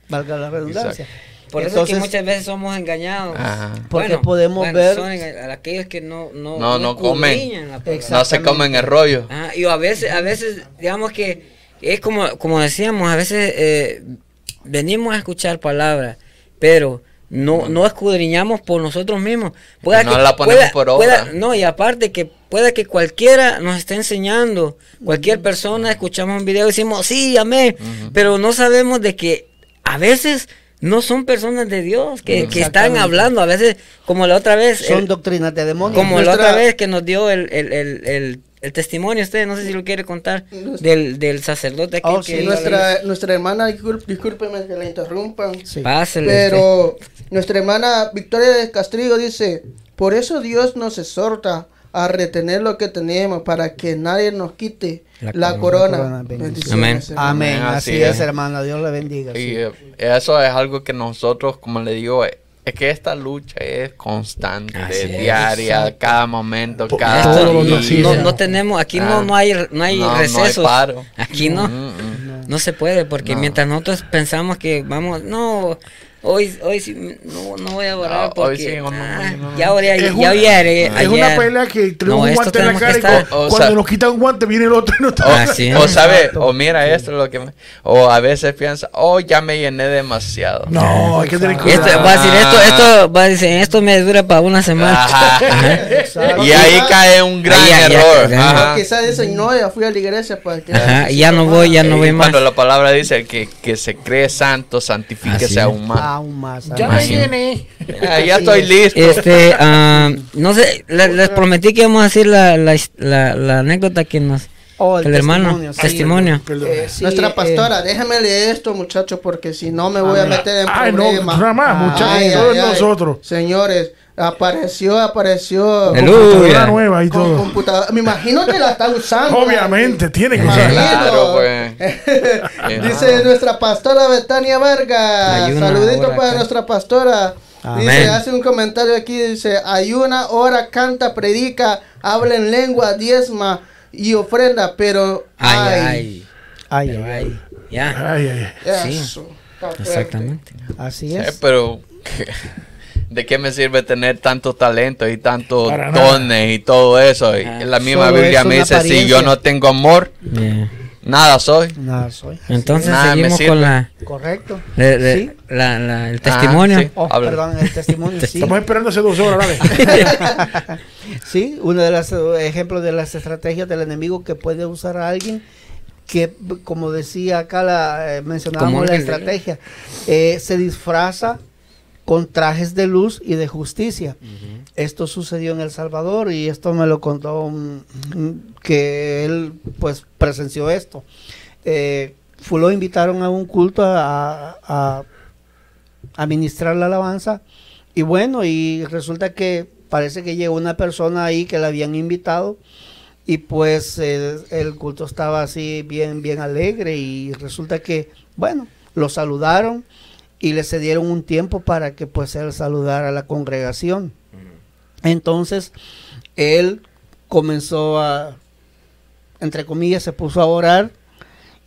Valga la redundancia. Por eso es que muchas veces somos engañados. Porque podemos ver. Son aquellos que no, no, no, no comen. No se comen el rollo. y a veces, a veces, digamos que es como, como decíamos, a veces eh, venimos a escuchar palabras, pero no, no escudriñamos por nosotros mismos. Pueda no la ponemos por obra. no, y aparte que pueda que cualquiera nos esté enseñando, cualquier persona, escuchamos un video y decimos, sí, amén, pero no sabemos de que a veces no son personas de Dios que, están hablando. A veces, como la otra vez. Son doctrinas de demonios. Como la otra vez que nos dio el, el, el, testimonio usted, no sé si lo quiere contar, del, del sacerdote aquí. Oh, sí, nuestra, nuestra hermana, discúlpeme que la interrumpan, sí. pero nuestra hermana Victoria de Castrigo dice, por eso Dios nos exhorta a retener lo que tenemos para que nadie nos quite la, corona. Amén. Amén. Así, es, hermana. Dios le bendiga. Y eh, eso es algo que nosotros, como le digo, es que esta lucha es constante, diaria, cada momento, cada día. No, tenemos, aquí no, no hay, no hay recesos. Aquí no, mm, mm. no se puede, porque mientras nosotros pensamos que vamos, no, Hoy, hoy sí, no, no voy a orar porque hoy sí, no, ah, ya oré, ya, ya oré Es una pelea que tenemos un guante en la cara y cuando nos quitan un guante viene el otro y no está. O, ah, o sabe, o mira esto lo que me, o a veces piensa, oh ya me llené demasiado. No, hay que tener cuidado. Esto, va a decir esto, esto, va a decir, esto me dura para una semana. y ahí cae un gran error. Quizás dicen, no, ya fui a la iglesia para que Ajá, ya no voy, ya no voy más. Cuando la palabra dice que, que se cree santo, santifíquese aún más aún más. Ya me viene. Ya, estoy listo. Este, uh, no sé, les, prometí que íbamos a decir la, la, la, la anécdota que nos... Oh, el, el hermano, testimonio. Eh, Nuestra eh, pastora, eh, déjame leer esto, muchachos, porque si no me voy a meter en ay, problemas. No, nada más, muchachos, todos nosotros. Señores, Apareció, apareció. Computadora nueva y todo. Me imagino que la está usando. Obviamente, tiene que usar. Claro, pues. Dice nuestra pastora Betania Vargas. Saludito para nuestra pastora. Dice, hace un comentario aquí, dice, ayuna, ora, canta, predica, habla en lengua, diezma y ofrenda, pero ay, ay, ay, ay, ya, ay, ay, sí, exactamente, así es, pero ¿De qué me sirve tener tanto talento y tantos dones y todo eso? Y ah, la misma Biblia me dice, si yo no tengo amor, nada soy. Nada soy. Entonces seguimos con la... Correcto. ¿Sí? la, la, el testimonio. Ah, sí. oh, perdón, el testimonio, sí. Estamos esperando hace dos horas, sí, uno de los ejemplos de las estrategias del enemigo que puede usar a alguien que, como decía acá, la, eh, mencionábamos la estrategia, eh, se disfraza con trajes de luz y de justicia. Esto sucedió en El Salvador y esto me lo contó que él pues presenció esto. Eh, lo invitaron a un culto a, a, administrar la alabanza y bueno, y resulta que parece que llegó una persona ahí que la habían invitado y pues el culto estaba así bien, bien alegre y resulta que, bueno, lo saludaron y le cedieron un tiempo para que pues él saludara a la congregación. Entonces, él comenzó a, entre comillas, se puso a orar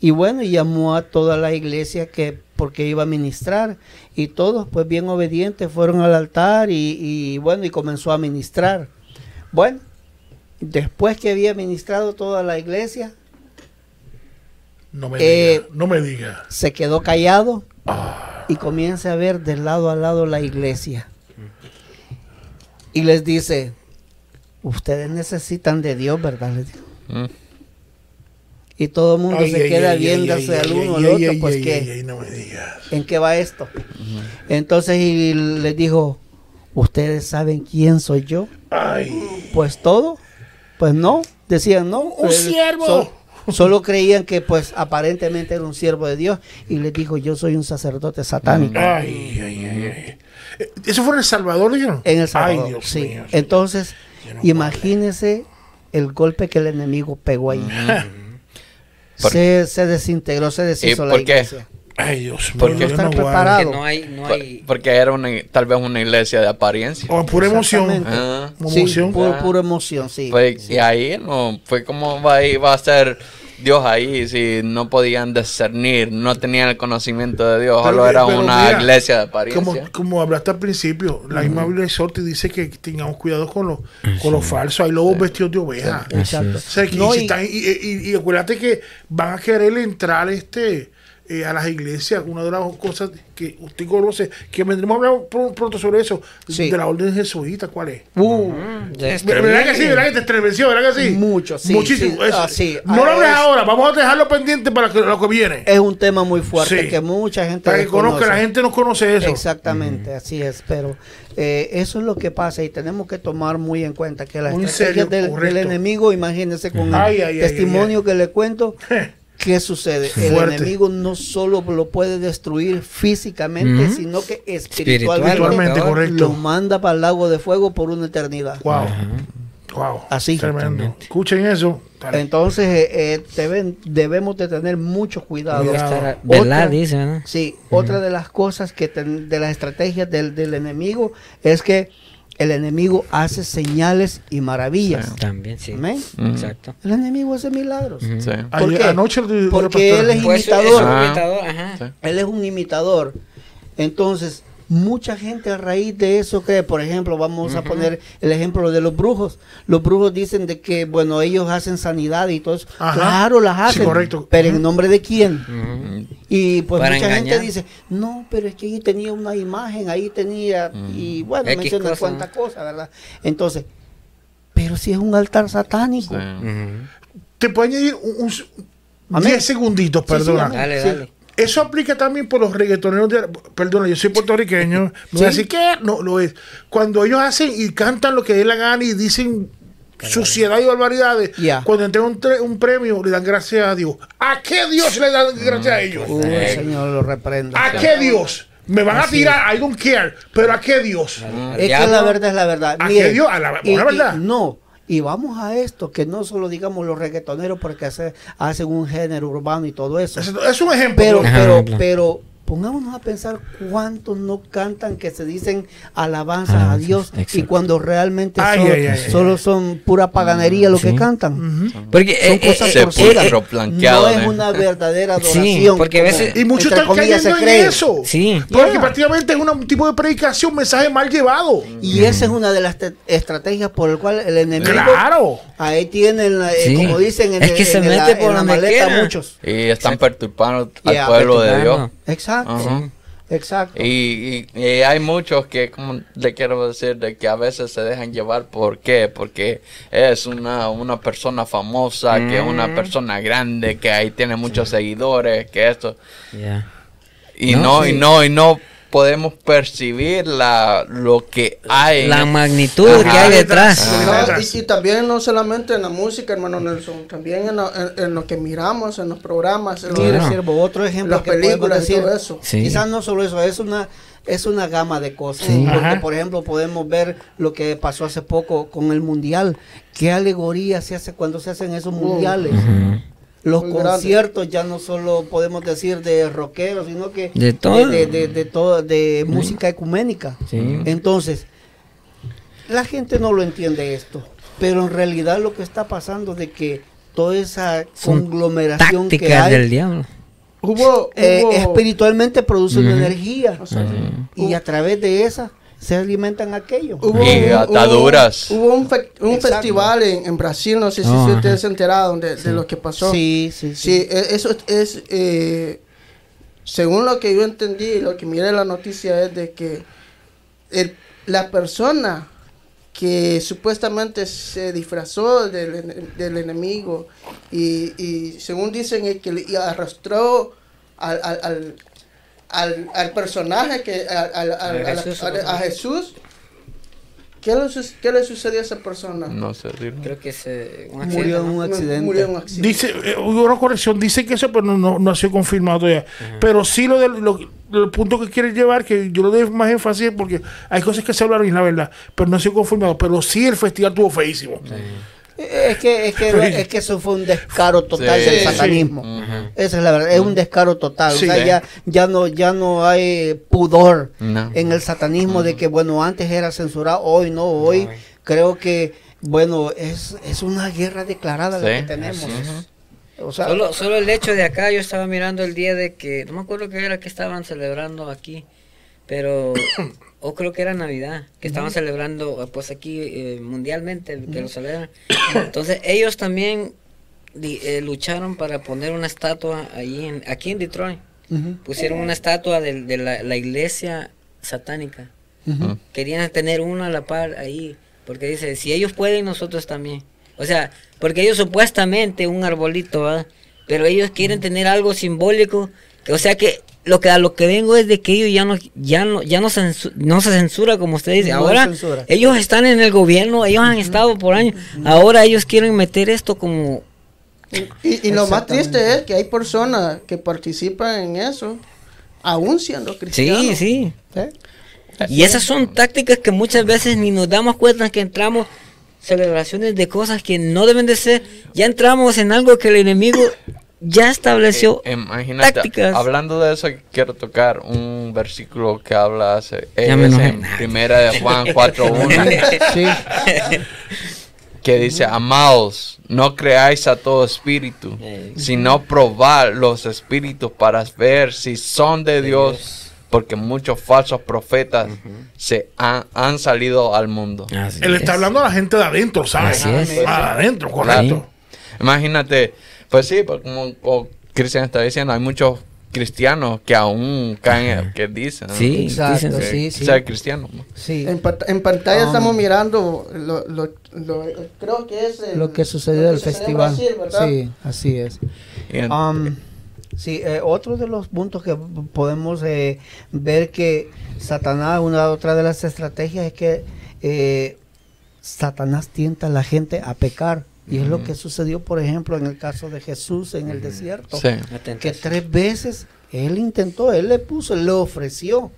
y bueno, y llamó a toda la iglesia que porque iba a ministrar y todos pues bien obedientes fueron al altar y, bueno, y comenzó a ministrar. Bueno, después que había ministrado toda la iglesia, no me eh, no me diga. Se quedó callado. Ah y comienza a ver de lado a lado la iglesia. Y les dice, ustedes necesitan de Dios, ¿verdad? Mm. Y todo el mundo se queda viéndose al uno al otro, pues ¿qué? ¿En qué va esto? Entonces y les dijo, ¿ustedes saben quién soy yo? Pues todo. Pues no, decían no. Un siervo. Solo creían que pues aparentemente era un siervo de Dios y les dijo, yo soy un sacerdote satánico. Ay, ay, ay, ¿Eso fue en El Salvador, dijeron? En El Salvador, sí. Entonces, imagínese el golpe que el enemigo pegó ahí. se, se, desintegró, se deshizo la iglesia. Ay, Dios mío. Porque no preparado. No hay, no hay... Porque era una, tal vez una iglesia de apariencia. O pura emoción. Ah. emoción. pura emoción, sí. Y ahí no, fue como va, va a ser Dios ahí si no podían discernir, no tenían el conocimiento de Dios, solo era una iglesia de apariencia. Como, como hablaste al principio, la misma Biblia exhorta y dice que tengamos cuidado con lo, con lo falso. Hay lobos vestidos de oveja. Exacto. y, y, acuérdate que van a querer entrar este eh, a las iglesias. Una de las cosas que usted conoce, que vendremos a hablar pronto sobre eso, de la orden jesuita, ¿cuál es? Uh, ¿Verdad que sí? ¿Verdad que te estremeció? ¿Verdad que sí? Mucho, sí. Muchísimo. Ah, no lo hables ahora, vamos a dejarlo pendiente para lo que viene. Es un tema muy fuerte que mucha gente. Para que conozca, la gente no conoce eso. Exactamente, así es. Pero eh, eso es lo que pasa y tenemos que tomar muy en cuenta que la estrategia del, enemigo, imagínense con el testimonio que le cuento. ¿Qué sucede? El enemigo no solo lo puede destruir físicamente, sino que espiritualmente, lo manda para el lago de fuego por una eternidad. Wow. Wow. Así. Tremendo. Escuchen eso. Entonces eh, eh debemos de tener mucho cuidado. ¿Verdad? Dice, Sí, otra de las cosas que de las estrategias del, del enemigo es que el enemigo hace señales y maravillas. También, sí. Exacto. El enemigo hace milagros. sí. Anoche Porque él es imitador. Él es un imitador. Entonces, Mucha gente a raíz de eso cree, por ejemplo, vamos a poner el ejemplo de los brujos. Los brujos dicen de que, bueno, ellos hacen sanidad y todo eso. Claro, las hacen. Pero en nombre de quién. Y pues mucha gente dice, no, pero es que ahí tenía una imagen, ahí tenía, y bueno, menciona cuántas cosas, ¿verdad? Entonces, pero si es un altar satánico. Te puedo añadir un, 10 segunditos, perdona. dale, dale. Eso aplica también por los reggaetoneros de... Perdona, yo soy puertorriqueño. No voy a decir que no lo es. Cuando ellos hacen y cantan lo que dé la gana y dicen suciedad y barbaridades, cuando entregan un, un, premio le dan gracias a Dios. ¿A qué Dios le dan gracias a ellos? Uy, Señor, lo reprendo. ¿A qué Dios? Me van a tirar, I don't care, pero ¿a qué Dios? es que la verdad es la verdad. ¿A qué Dios? ¿A la, verdad? no, y vamos a esto, que no solo digamos los reggaetoneros porque hace, hacen un género urbano y todo eso. Es, un ejemplo. Pero, pero, pero pongámonos a pensar cuántos no cantan que se dicen alabanzas a Dios y cuando realmente solo, son pura paganería lo que cantan. Porque son eh, cosas eh, no es una verdadera adoración. porque a veces, y muchos están cayendo en eso. Sí. Porque prácticamente es un tipo de predicación, un mensaje mal llevado. Y esa es una de las estrategias por el cual el enemigo claro. ahí tienen, eh, como dicen en, es que se mete por la, maleta muchos. Y están perturbando al pueblo de Dios. Exacto. Exacto. Y, hay muchos que, como le quiero decir, de que a veces se dejan llevar. ¿Por qué? Porque es una, una persona famosa, que es una mm. persona grande, que ahí tiene muchos seguidores, que esto. Y no, y no, y no podemos percibir la, lo que hay. La magnitud que hay detrás. y, también no solamente en la música, hermano Nelson, también en lo, que miramos, en los programas, en otro ejemplo las películas y todo eso. Quizás no solo eso, es una es una gama de cosas. Porque, por ejemplo, podemos ver lo que pasó hace poco con el mundial. ¿Qué alegoría se hace cuando se hacen esos mundiales? Los conciertos ya no solo podemos decir de rockeros, sino que de todo, de, de, de, música ecuménica. Entonces, la gente no lo entiende esto, pero en realidad lo que está pasando de que toda esa conglomeración que hay del diablo. Eh, espiritualmente produce una energía. Y a través de esa se alimentan aquello. Hubo y ataduras. Hubo, un, un festival en, en, Brasil, no sé si, ustedes se enteraron de, de, lo que pasó. Sí, sí, sí. E, eso es, eh, según lo que yo entendí lo que miré en la noticia es de que el, la persona que supuestamente se disfrazó del, del enemigo y, y, según dicen es que arrastró al, al al, al personaje, que al, a, Jesús, ¿Qué le, ¿Qué le, sucedió a esa persona? No sé, creo que se murió en un accidente. Murió en un accidente. Dice, eh, una corrección, dice que eso pero no, no, ha sido confirmado todavía. Pero sí lo del lo, punto que quiere llevar, que yo lo doy más énfasis porque hay cosas que se hablaron y la verdad, pero no ha sido confirmado. Pero sí el festival tuvo feísimo. Es que, es, que, es que eso fue un descaro total del satanismo. Esa es la verdad, es un descaro total. o sea, ya, ya, no, ya no hay pudor en el satanismo de que, bueno, antes era censurado, hoy no, hoy creo que, bueno, es, es una guerra declarada la que tenemos. O sea, solo, solo el hecho de acá, yo estaba mirando el día de que, no me acuerdo qué era que estaban celebrando aquí, pero o creo que era Navidad, que estaban celebrando pues aquí eh, mundialmente, que lo celebran. Entonces ellos también eh, lucharon para poner una estatua ahí en, aquí en Detroit. pusieron una estatua de, la, iglesia satánica. Querían tener una a la par ahí, porque dice, si ellos pueden, nosotros también. O sea, porque ellos supuestamente un arbolito, ¿verdad? Pero ellos quieren tener algo simbólico, o sea que lo que a lo que vengo es de que ellos ya no ya no ya no, se censura como usted dice. Ahora ellos están en el gobierno ellos han estado por años. Ahora ellos quieren meter esto como y, lo más triste es que hay personas que participan en eso, aún siendo cristianos. Sí, sí. Y esas son tácticas que muchas veces ni nos damos cuenta que entramos celebraciones de cosas que no deben de ser. Ya entramos en algo que el enemigo ya estableció. Eh, imagínate, hablando de eso, quiero tocar un versículo que habla hace, en primera de Juan 4.1. sí. que dice, amados, no creáis a todo espíritu, sino probar los espíritus para ver si son de Dios, porque muchos falsos profetas se han, salido al mundo. Él está hablando a la gente de adentro, ¿sabes? adentro, correcto. Imagínate, pues sí, pues como Cristian está diciendo, hay muchos cristianos que aún caen, que dicen. Sí, exacto, sí, sí. Cristiano. Sí. En, en pantalla um, estamos mirando, lo, lo, creo que es lo que sucedió en el festival. sí, así es. Um, sí, eh, otro de los puntos que podemos eh, ver que Satanás, una otra de las estrategias es que eh, Satanás tienta a la gente a pecar. Y es lo que sucedió, por ejemplo, en el caso de Jesús en el desierto. Que tres veces él intentó, él le puso, le ofreció.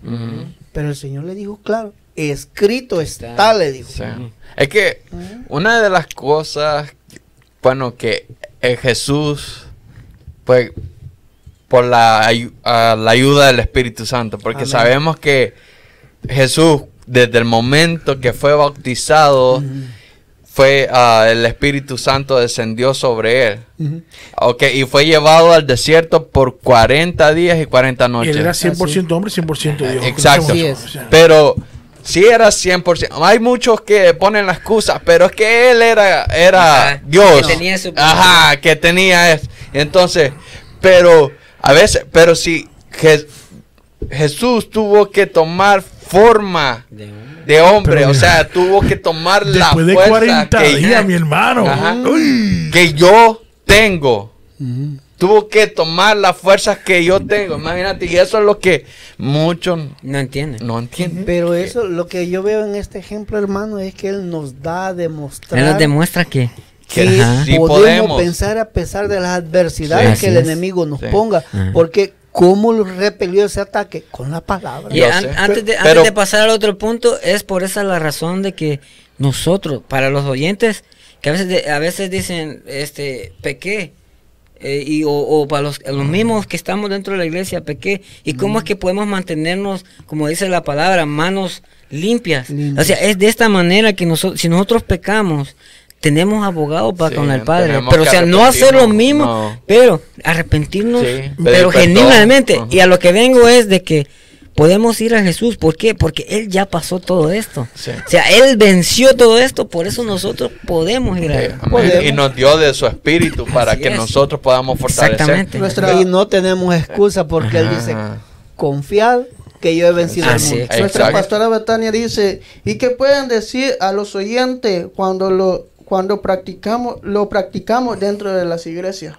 Pero el Señor le dijo, claro, escrito está, le dijo. Es que una de las cosas, bueno, que Jesús, pues, por la, la, ayuda del Espíritu Santo, porque sabemos que Jesús, desde el momento que fue bautizado, fue uh, el Espíritu Santo descendió sobre él. y fue llevado al desierto por 40 días y 40 noches. Y él era 100% hombre, 100% Dios. Exacto. Pero si era 100%. Hay muchos que ponen la excusa, pero es que él era, era Dios. Que tenía su Ajá, que tenía eso. Entonces, pero a veces, pero si Jesús tuvo que tomar forma de hombre, o sea, tuvo que tomar la fuerza de 40 que, días, mi hermano, que yo tengo. Tuvo que tomar las fuerzas que yo tengo. Imagínate, y eso es lo que muchos no entienden. No entienden. Pero eso, lo que yo veo en este ejemplo, hermano, es que él nos da a demostrar. Él nos demuestra que que podemos, pensar a pesar de las adversidades que el enemigo nos ponga, porque ¿Cómo lo repelió ese ataque? Con la palabra. Y antes, de, antes de, pasar al otro punto, es por esa la razón de que nosotros, para los oyentes, que a veces, a veces dicen, este, pequé, eh, y, o, para los, los, mismos que estamos dentro de la iglesia, pequé, y cómo es que podemos mantenernos, como dice la palabra, manos limpias. limpias. O sea, es de esta manera que nosotros, si nosotros pecamos, tenemos abogado para con el Padre. Pero, o sea, no hacer lo mismo, pero arrepentirnos, pero genuinamente. Y a lo que vengo es de que podemos ir a Jesús. ¿Por qué? Porque Él ya pasó todo esto. O sea, Él venció todo esto, por eso nosotros podemos ir a Él. Y nos dio de su espíritu para que nosotros podamos fortalecer. Exactamente. Y no tenemos excusa porque Él dice, confiad que yo he vencido al mundo. Nuestra pastora Betania dice, ¿y qué pueden decir a los oyentes cuando lo cuando practicamos, lo practicamos dentro de las iglesias.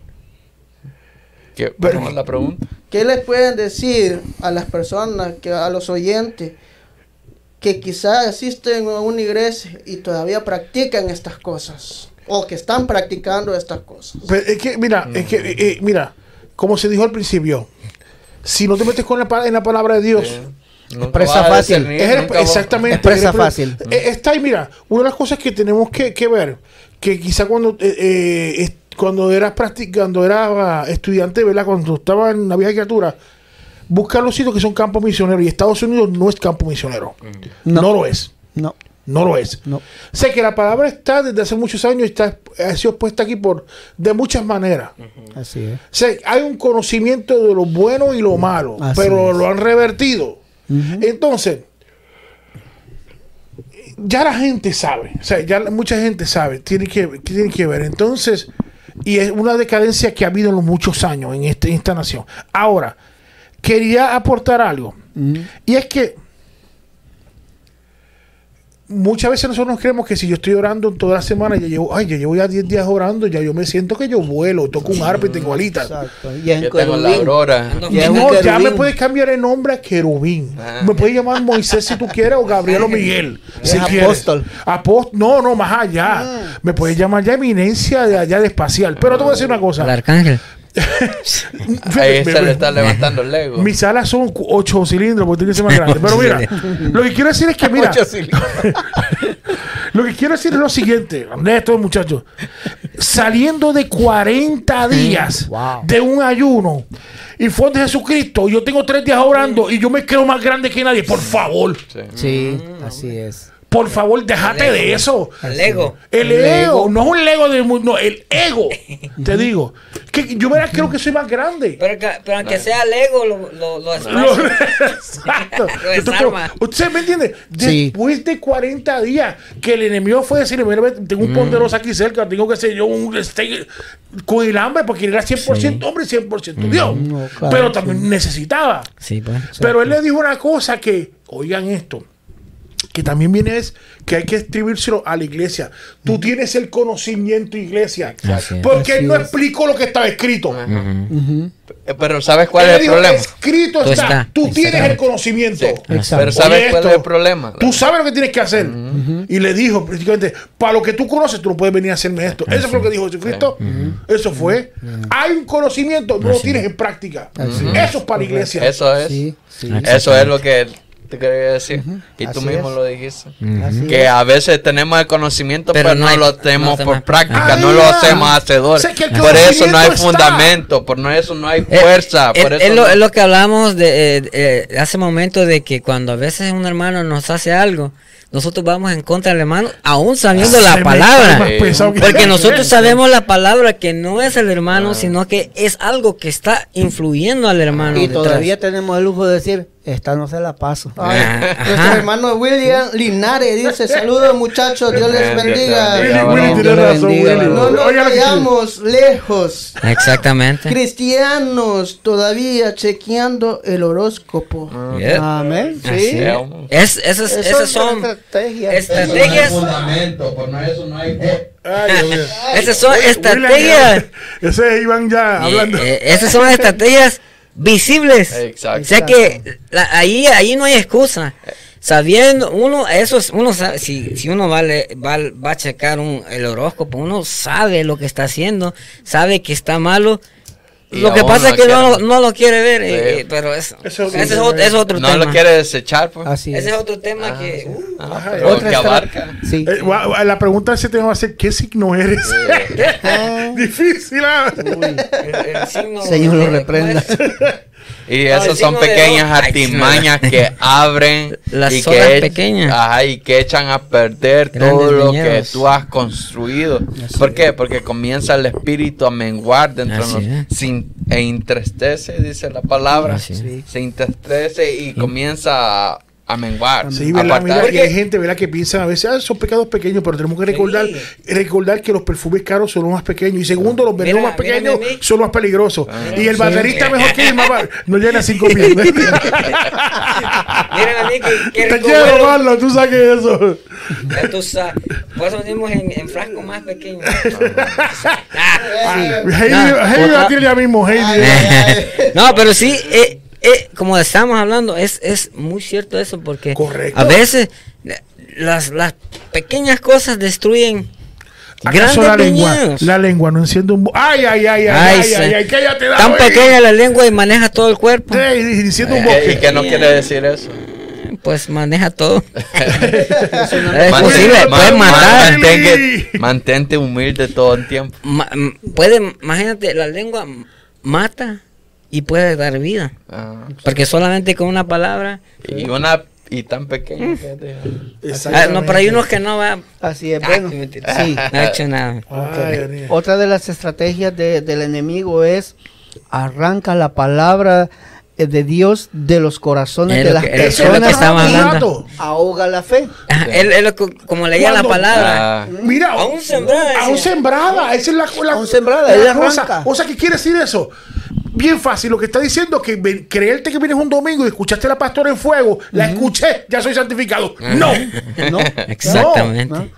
¿Qué, la pregunta? ¿Qué les pueden decir a las personas, que a los oyentes, que quizás asisten a una iglesia y todavía practican estas cosas? O que están practicando estas cosas. es que, mira, es que, eh, eh, mira, como se dijo al principio, si no te metes con la, en la palabra de Dios, Expresa fácil. exactamente. Expresa fácil. Eh, está ahí, mira, una de las cosas que tenemos que, ver, que quizá cuando eh, eh cuando eras practicando, era estudiante, ¿verdad? Cuando estaba en la vieja criatura, buscar los sitios que son campos misioneros. Y Estados Unidos no es campo misionero. Mm. No, lo es. No. No lo es. No. Sé que la palabra está desde hace muchos años y está, ha sido puesta aquí por de muchas maneras. Así es. Sé, hay un conocimiento de lo bueno y lo malo, pero lo han revertido. Entonces, ya la gente sabe, o sea, ya mucha gente sabe, tiene que, tiene que ver. Entonces, y es una decadencia que ha habido en los muchos años en, este, esta nación. Ahora, quería aportar algo. Y es que muchas veces nosotros nos creemos que si yo estoy orando toda la semana, ya llevo, ay, ya llevo ya 10 días orando, ya yo me siento que yo vuelo, toco un arpa y tengo alitas. Exacto. Y tengo la aurora. No, ya me puedes cambiar el nombre a querubín. Ah. Me puedes llamar Moisés si tú quieres o Gabriel o Miguel. si apóstol. Apóstol. No, no, más allá. Ah. Me puedes llamar ya eminencia de allá de espacial. Pero te voy a decir una cosa. El arcángel. Ahí se le está levantando el Lego. Mis alas son 8 cilindros porque tiene que ser más grande. Pero mira, lo que quiero decir es que, mira, lo que quiero decir es lo siguiente, estos muchachos. Saliendo de 40 días de un ayuno y fue de Jesucristo, yo tengo tres días orando y yo me creo más grande que nadie, por favor. sí así es. Por favor, déjate de eso. El ego. El, ego. No es un ego del mundo, no, el ego. te digo. Que yo verás, creo que soy más grande. Pero, pero aunque sea el ego, lo, lo, lo, Exacto. ¿Usted me entiende? Después de 40 días que el enemigo fue decir, mira, tengo un mm. ponderoso aquí cerca, tengo que ser yo un steak con el hambre, porque era 100% hombre y 100% Dios. Mm, pero también necesitaba. Sí, pues. Pero él le dijo una cosa que, oigan esto que también viene es que hay que escribírselo a la iglesia. Tú tienes el conocimiento, iglesia. porque él no explicó lo que estaba escrito. Pero ¿sabes cuál es el problema? Escrito está. Tú tienes el conocimiento. Pero ¿sabes cuál es el problema? Tú sabes lo que tienes que hacer. Y le dijo prácticamente, para lo que tú conoces, tú no puedes venir a hacerme esto. Eso fue lo que dijo Jesucristo. Eso fue. Hay un conocimiento, no lo tienes en práctica. Eso es para la iglesia. Eso es. Eso es lo que te quería decir. Y tú mismo lo dijiste. Que a veces tenemos el conocimiento, pero, no, lo tenemos por práctica, no lo hacemos hacedor. por eso no hay fundamento, por eso no hay eh, fuerza. Eh, es, lo, es, lo, que hablamos de eh, hace momento de que cuando a veces un hermano nos hace algo, nosotros vamos en contra del hermano, aún sabiendo la palabra. Porque nosotros sabemos la palabra que no es el hermano, sino que es algo que está influyendo al hermano. Y todavía tenemos el lujo de decir, esta no se la paso. nuestro hermano William Linares dice: Saludos muchachos, Dios les bendiga. No nos vayamos lejos. Exactamente. Cristianos todavía chequeando el horóscopo. Amén. Sí. Es, esas, esas son estrategias. Estrategias. Fundamento, por no eso no hay. esas son estrategias. Ese es Iván ya hablando. Eh, esas son estrategias visibles. Exacto. O sea que ahí, ahí no hay excusa. Sabiendo, uno, eso es, uno sabe, si, si uno va, va, va a checar un, el horóscopo, uno sabe lo que está haciendo, sabe que está malo, lo que pasa es que no, no, lo quiere ver, eh, pero eso, ese es, otro, es otro tema. No lo quiere desechar, pues. Así. Ese es otro tema ah, que, uh, Ajá, otra que abarca. Sí. Eh, la pregunta de ese tema va a ser: ¿qué signo eres? Difícil. ¿ah? Señor lo reprenda. Y esas son pequeñas artimañas que abren Las y, que pequeñas. Ajá, y que echan a perder todo lo que tú has construido. ¿Por qué? Porque comienza el espíritu a menguar dentro de nosotros. Sin, e entristece, dice la palabra. Se entristece y comienza a a menguar. Sí, ¿verdad? Mira, hay gente ¿verdad? que piensa a veces, ah, son pecados pequeños, pero tenemos que recordar, recordar que los perfumes caros son los más pequeños. Y segundo, los venenos más pequeños son los más peligrosos. Ah. y el baterista mejor que el más no llena cinco mil. Miren a mí que, Te quiero, Marlon, tú sabes eso. Ya tú sabes. Por eso venimos en, en frascos más pequeños. ah, Heidi, va a ya mismo, Heidi. no, pero sí, eh, eh, como estamos hablando, es, es muy cierto eso, porque a veces las, las pequeñas cosas destruyen ¿Acaso la lengua, la lengua no enciende un... ¡Ay, ay, ay, ay, ay, ay, cállate! Tan pequeña la lengua y maneja todo el cuerpo. Sí, diciendo un ¿Y qué no quiere decir eso? Pues maneja todo. es posible, puede matar. Mantente, humilde todo el tiempo. puede, imagínate, la lengua mata y puede dar vida. Ah, Porque solamente con una palabra. Y una y tan pequeña. Ah, no, pero hay unos que no va. Así es, bueno. sí. No ha hecho nada. Otra de las estrategias del enemigo es arranca la palabra de Dios de los corazones de las personas hablando. ahoga la fe él, él, como leía la palabra ah. mira aún sembrada aún sembrada esa es la, aún sembrada la cosa o sea qué quiere decir eso bien fácil. Lo que está diciendo es que creerte que vienes un domingo y escuchaste a la pastora en fuego, la escuché, ya soy santificado. No. no. Exactamente.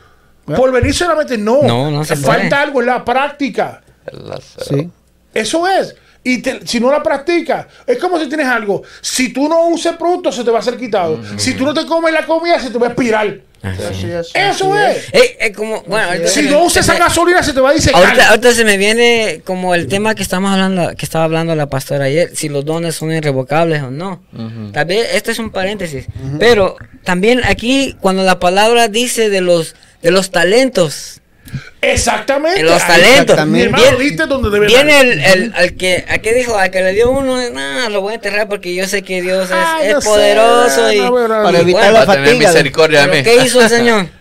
Por venir solamente no. No, no se Falta algo en la práctica. Sí. Eso es. Y si no la practicas, es como si tienes algo. Si tú no usas producto, se te va a ser quitado. Si tú no te comes la comida, se te va a espirar. Eso es. como, si no usas esa gasolina, se te va a decir. Ahorita, se me viene como el tema que estamos hablando, que estaba hablando la pastora ayer, si los dones son irrevocables o no. Tal vez este es un paréntesis. Pero también aquí, cuando la palabra dice de los de los talentos, Exactamente. los talentos. viene el, el, que, ¿a qué dijo? Al que le dio uno, no, lo voy a enterrar porque yo sé que Dios es, poderoso y para evitar la fatiga. ¿Qué hizo el Señor?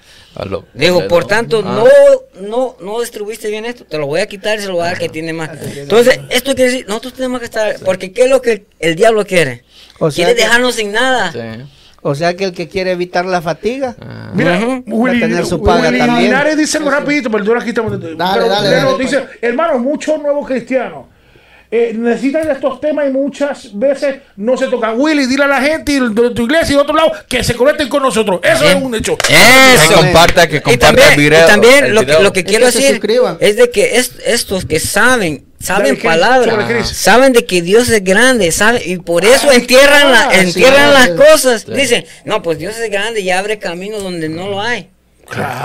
Dijo, por tanto, no, no, no distribuiste bien esto, te lo voy a quitar y se lo voy a dar que tiene más. Entonces, esto quiere decir, nosotros tenemos que estar, porque ¿qué es lo que el, diablo quiere? quiere dejarnos sin nada. O sea que el que quiere evitar la fatiga, ah. mira, Willy, tener su paga también. Linares dice algo rapidito, perdón, aquí estamos. Dale, dale, dale, dice, hermano, muchos nuevos cristianos eh, necesitan estos temas y muchas veces no se tocan. Willy, dile a la gente de tu iglesia y de otro lado que se conecten con nosotros. Eso es un hecho. Eso. Que comparta, que comparta el video. Y también lo, lo, que quiero decir es de que estos que saben saben palabras, saben de que Dios es grande, saben, y por eso entierran, la, entierran las cosas. Dicen, no, pues Dios es grande y abre camino donde no lo hay.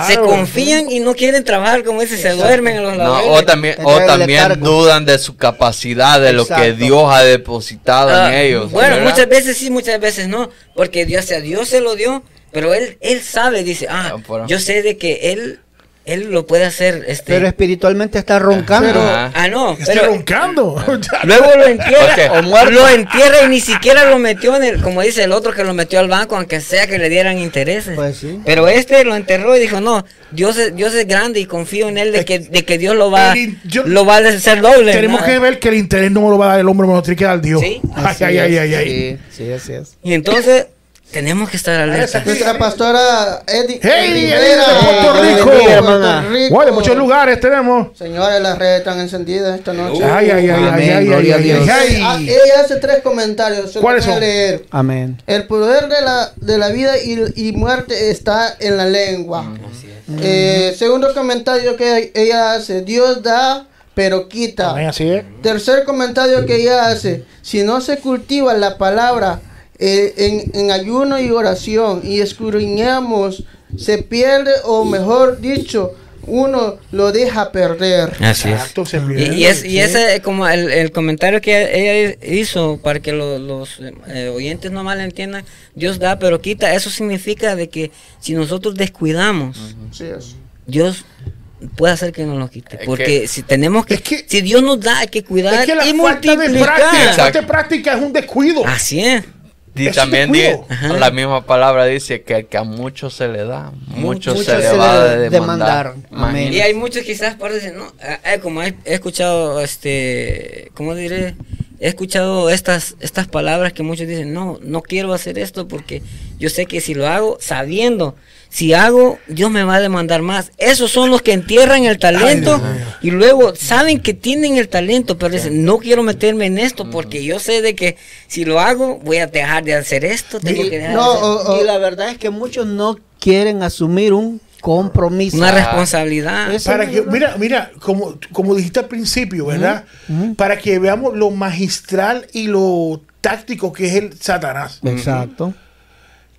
Se confían y no quieren trabajar, como dice, se duermen en los no, O también, o también dudan de su capacidad, de lo que Dios ha depositado en ah, ellos. Bueno, muchas veces sí, muchas veces no, porque Dios, sea, Dios se lo dio, pero él, él sabe, dice, ah, ah yo sé de que él él lo puede hacer. Este... Pero espiritualmente está roncando. ah, no. Está roncando. Luego lo entierra. o lo entierra y ni siquiera lo metió en el. Como dice el otro que lo metió al banco, aunque sea que le dieran intereses. Pues sí. Pero este lo enterró y dijo: No, Dios es, Dios es grande y confío en él de que, de que Dios lo va, lo va a hacer doble. Tenemos que ver que el interés no me lo va a dar el hombre, me lo tiene que dar Dios. Sí. Ay, ay, ay, ay, ay. Sí, sí, así es. Y entonces. Tenemos que estar alerta. Nuestra pastora Eddie. ¡Hey! de Puerto Rico. Puerto Rico. muchos lugares tenemos. Señores, las redes están encendidas esta noche. ay, ay, ay, ay, ay, ay, ay, ah, Ella hace tres comentarios. ¿Cuáles son? Leer. Amén. El poder de la, de la vida y, y muerte está en la lengua. Mm, eh, segundo comentario que ella hace. Dios da pero quita. Amén, así es. Tercer comentario que ella hace. Si no se cultiva la palabra eh, en, ayuno y oración y escudriñamos, se pierde o mejor dicho, uno lo deja perder. Así es. Y, es, y ese como el, comentario que ella hizo para que los eh, oyentes no mal entiendan, Dios da pero quita, eso significa de que si nosotros descuidamos, Dios puede hacer que nos lo quite. Porque si tenemos que, si Dios nos da, hay que cuidar y multiplicar. De práctica es un descuido. Así es. Y también la misma palabra dice que, que a muchos se le da, muchos se, le va a demandar. Y hay muchos quizás por decir, no, eh, eh, como he, escuchado, este, ¿cómo diré? He escuchado estas, estas palabras que muchos dicen, no, no quiero hacer esto porque yo sé que si lo hago sabiendo si hago, Dios me va a demandar más. Esos son los que entierran el talento y luego saben que tienen el talento, pero dicen, no quiero meterme en esto porque yo sé de que si lo hago voy a dejar de hacer esto. Tengo y, que dejar y la verdad es que muchos no quieren asumir un compromiso. Una responsabilidad. Para que, mira, mira, como, como dijiste al principio, ¿verdad? Para que veamos lo magistral y lo táctico que es el Satanás. Exacto.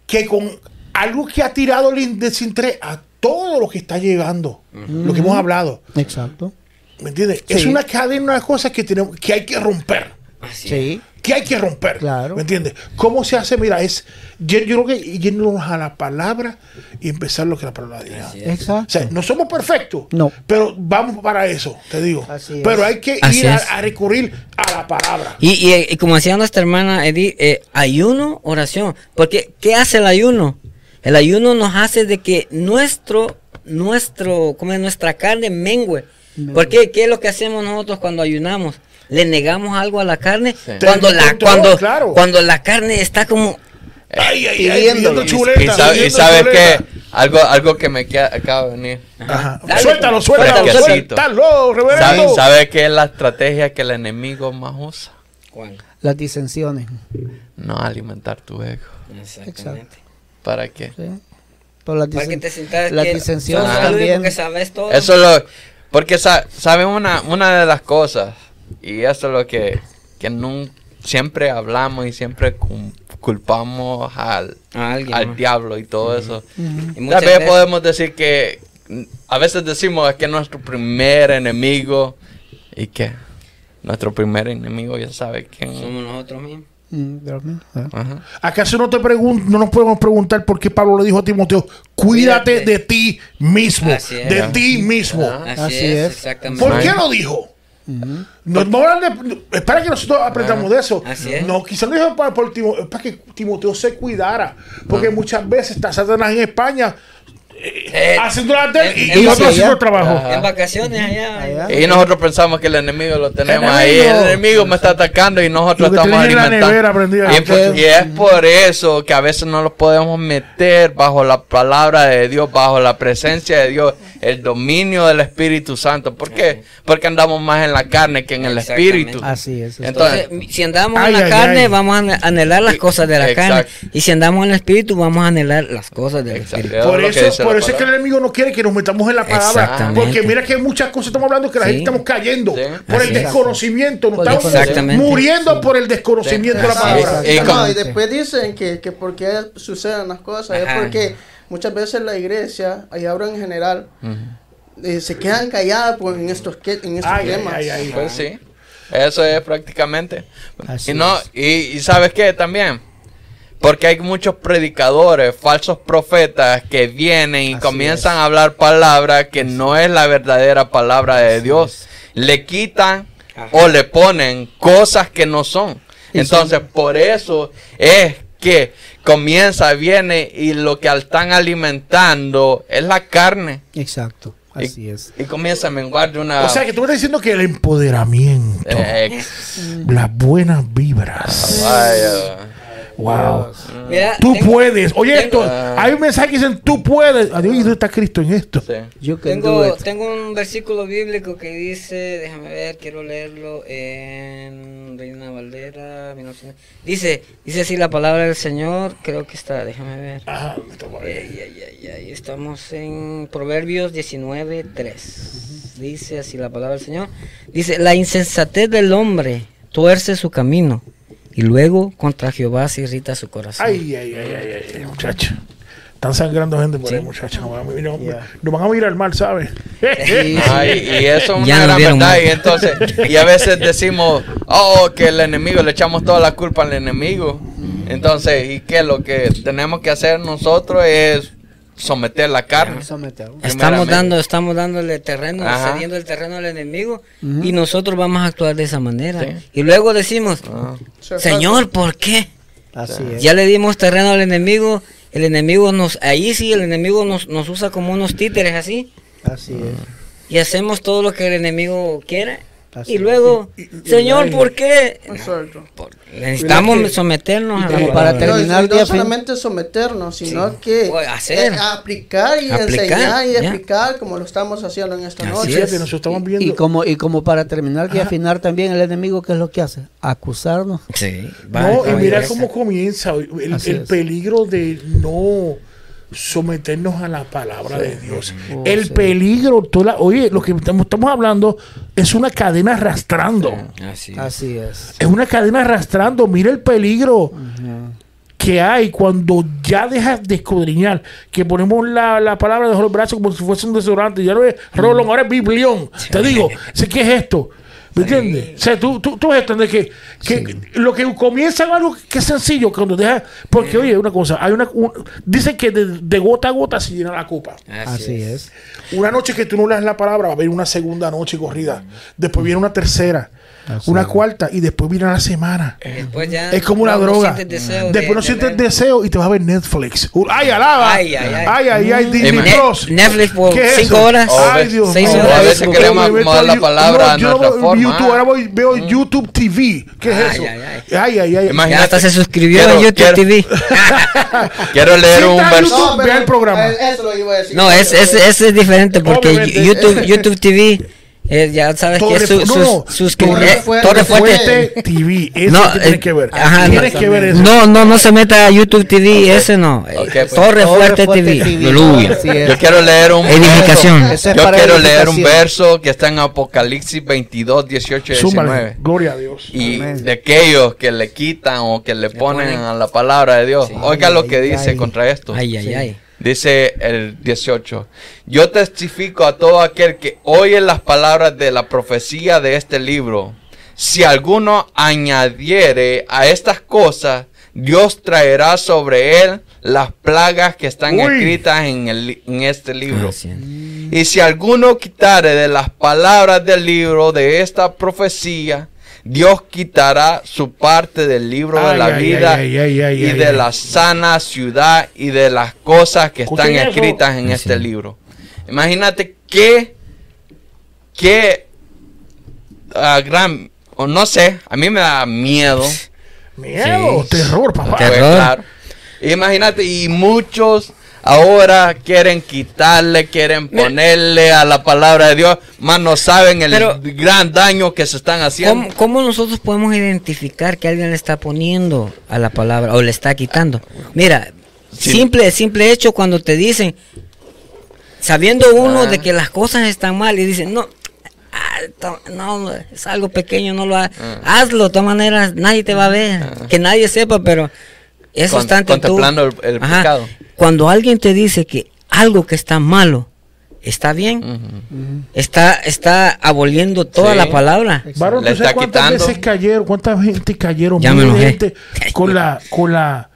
Que con algo que ha tirado el desinterés a todo lo que está llegando, lo que hemos hablado. Exacto. ¿Me entiendes? Es una cadena de cosas que, tenemos, que hay que romper. sí. Que hay que romper. Claro. ¿Me entiendes? ¿Cómo se hace? Mira, es. Yo, creo que yéndonos a la palabra y empezar lo que la palabra diga. Exacto. O sea, no somos perfectos. No. Pero vamos para eso, te digo. pero hay que ir a, recurrir a la palabra. Y, y, como decía nuestra hermana Edith, eh, ayuno, oración. Porque, ¿qué hace el ayuno? El ayuno nos hace de que nuestro, nuestro, como es nuestra carne mengue. ¿Por qué? ¿Qué es lo que hacemos nosotros cuando ayunamos? Le negamos algo a la carne cuando la cuando, cuando la carne está como ay, ay, ay, y, sabe, y sabes que algo algo que me acaba de venir. Ajá. suéltalo, suéltalo, suéltalo, ¿Sabe, ¿Sabe qué es la estrategia que el enemigo más usa? ¿Cuál? Las disensiones. No alimentar tu ego. Exactamente. ¿Para qué? Sí. Para que te sientas las disensiones también. Porque sabes todo. Eso lo, porque sa, saben una, una de las cosas, y eso es lo que, que siempre hablamos y siempre culpamos al, al diablo y todo eso. Tal vez podemos decir que a veces decimos que nuestro primer enemigo y que nuestro primer enemigo ya sabe quién somos nosotros mismos. Mm, ¿Acaso no te no nos podemos preguntar por qué Pablo le dijo a Timoteo, cuídate de ti mismo, de ti mismo? Así, es, exactamente. ¿Por qué lo dijo? no, es para que nosotros aprendamos de eso. No, quizás lo dijo para, para que Timoteo se cuidara. Porque muchas veces está Satanás en España eh, haciendo la y, y nosotros haciendo trabajo. En vacaciones allá, Y nosotros pensamos que el enemigo lo tenemos ahí. El enemigo me está atacando y nosotros estamos alimentando. y, es por eso que a veces no lo podemos meter bajo la palabra de Dios, bajo la presencia de Dios el dominio del Espíritu Santo. ¿Por qué? Porque andamos más en la carne que en el Espíritu. Así es. Entonces, si andamos en la carne, vamos a anhelar las cosas de la carne. Y si andamos en el Espíritu, vamos a anhelar las cosas del Espíritu. Por eso, por eso es que el enemigo no quiere que nos metamos en la palabra. Porque mira que muchas cosas estamos hablando que la gente estamos cayendo por el desconocimiento. Nos estamos muriendo por el desconocimiento de la palabra. Y, después dicen que, que por qué suceden las cosas. Es porque muchas veces la iglesia, y ahora en general, eh, se quedan calladas pues, en estos, en estos temas. pues sí, eso es prácticamente. y, no, y, sabes qué también, porque hay muchos predicadores, falsos profetas que vienen y comienzan a hablar palabras que no es la verdadera palabra de Dios. Le quitan o le ponen cosas que no son. Entonces, por eso es que comienza, viene y lo que están alimentando es la carne. Exacto. Así es. Y comienza a menguar de una. O sea que tú estás diciendo que el empoderamiento, las buenas vibras. vaya. Wow. tú puedes. Oye, esto, hay un mensaje que dicen, tú puedes. Adiós, ¿dónde está Cristo en esto? Yo tengo, tengo un versículo bíblico que dice, déjame ver, quiero leerlo en Reina Valdera. Dice, dice así la palabra del Señor, creo que está, déjame ver. Ah, me Estamos en Proverbios 19, 3. Dice así la palabra del Señor. Dice, la insensatez del hombre tuerce su camino y luego contra Jehová se irrita su corazón. Ay, ay, ay, ay, ay muchacho. Están sangrando gente por ahí, muchachos. No, Nos van a mirar mal, ¿sabes? y eso es una gran verdad. Y, entonces, y a veces decimos, oh, que el enemigo, le echamos toda la culpa al enemigo. Entonces, ¿y qué? Lo que tenemos que hacer nosotros es someter la carne. Estamos dando, estamos dándole terreno, cediendo el terreno al enemigo y nosotros vamos a actuar de esa manera. Y luego decimos, ah. Señor, ¿por qué? Ya le dimos terreno al enemigo, el enemigo nos, ahí sí, el enemigo nos, nos usa como unos títeres así. Así es. Y hacemos todo lo que el enemigo quiere y luego, Señor, ¿por qué? necesitamos someternos a la para terminar no, no solamente someternos, sino que hacer. Eh, aplicar y enseñar y explicar como lo estamos haciendo en esta noche. Y, como, y como para terminar y afinar también el enemigo, ¿qué es lo que hace? Acusarnos. Sí. no, y mira cómo comienza el peligro de no someternos a la palabra de Dios. Oh, el peligro, toda oye, lo que estamos, hablando es una cadena arrastrando. Así, es. Es una cadena arrastrando. Mira el peligro. que hay cuando ya dejas de escudriñar, que ponemos la, palabra de los brazos como si fuese un desodorante, ya no es rolón, ahora es biblión. Te digo, sé qué es esto. ¿Me entiendes? O sea, tú, tú, tú entiendes que, que lo que comienza algo que es sencillo, cuando deja. Porque, oye, una cosa, hay una. dicen que de, gota a gota se llena la copa. Así, es. Una noche que tú no leas la palabra, va a haber una segunda noche corrida. Después viene una tercera una cuarta y después viene la semana. es como una droga. después no sientes deseo y te vas a ver Netflix. ¡Ay, alaba! ¡Ay, ay, ay! ¡Ay, ay, Disney Plus! Netflix por cinco horas. ¡Ay, Dios mío! A veces queremos acomodar la palabra a nuestra forma. YouTube, ahora voy, veo mm. YouTube TV. ¿Qué es eso? ¡Ay, ay, ay! Ya hasta se suscribió a YouTube TV. Quiero leer un verso. Vea el programa. No, ese es diferente porque YouTube TV Eh, ya sabes que es su, no, sus, Torre, eh, Fuerte, Torre Fuerte TV. Eso no, tiene que ver. Ajá, tienes que ver eso. No, no, no se meta a YouTube TV, okay. ese no. Okay, pues. Torre, Fuerte, Fuerte TV. TV. Aleluya. Yo quiero leer un edificación. Verso, yo quiero leer un verso que está en Apocalipsis 22, 18 y 19. Súmale. Gloria a Dios. Y Amén. de aquellos que le quitan o que le ponen, ponen a la palabra de Dios. Sí. Oiga lo que dice contra esto. Ay, ay, ay. Dice el 18, yo testifico a todo aquel que oye las palabras de la profecía de este libro. Si alguno añadiere a estas cosas, Dios traerá sobre él las plagas que están Uy. escritas en, el, en, este libro. Ah, y si alguno quitare de las palabras del libro de esta profecía, Dios quitará su parte del libro ay, de la ay, vida ay, y de la sana ciudad y de las cosas que están escritas eso? en este sí. libro. Imagínate qué, qué uh, gran, o no sé, a mí me da miedo. Miedo, sí. terror, papá. Terror. Pues, claro. Imagínate, y muchos ahora quieren quitarle, quieren ponerle a la palabra de Dios, más no saben el Pero, gran daño que se están haciendo. ¿cómo, ¿cómo, nosotros podemos identificar que alguien le está poniendo a la palabra o le está quitando? Mira, sí. simple, simple hecho cuando te dicen, sabiendo uno ah. de que las cosas están mal y dicen, no, ah, no, es algo pequeño, no lo hagas. Ah. Hazlo, de todas maneras, nadie te va a ver. Ah. Que nadie sepa, pero eso Con, está ante contemplando tú. el, el pecado. Cuando alguien te dice que algo que está malo está bien, uh -huh. está, está aboliendo toda sí. la palabra. Varón, ¿tú sabes cuántas quitando? veces cayeron, cuánta gente cayeron? Ya me gente con la, con la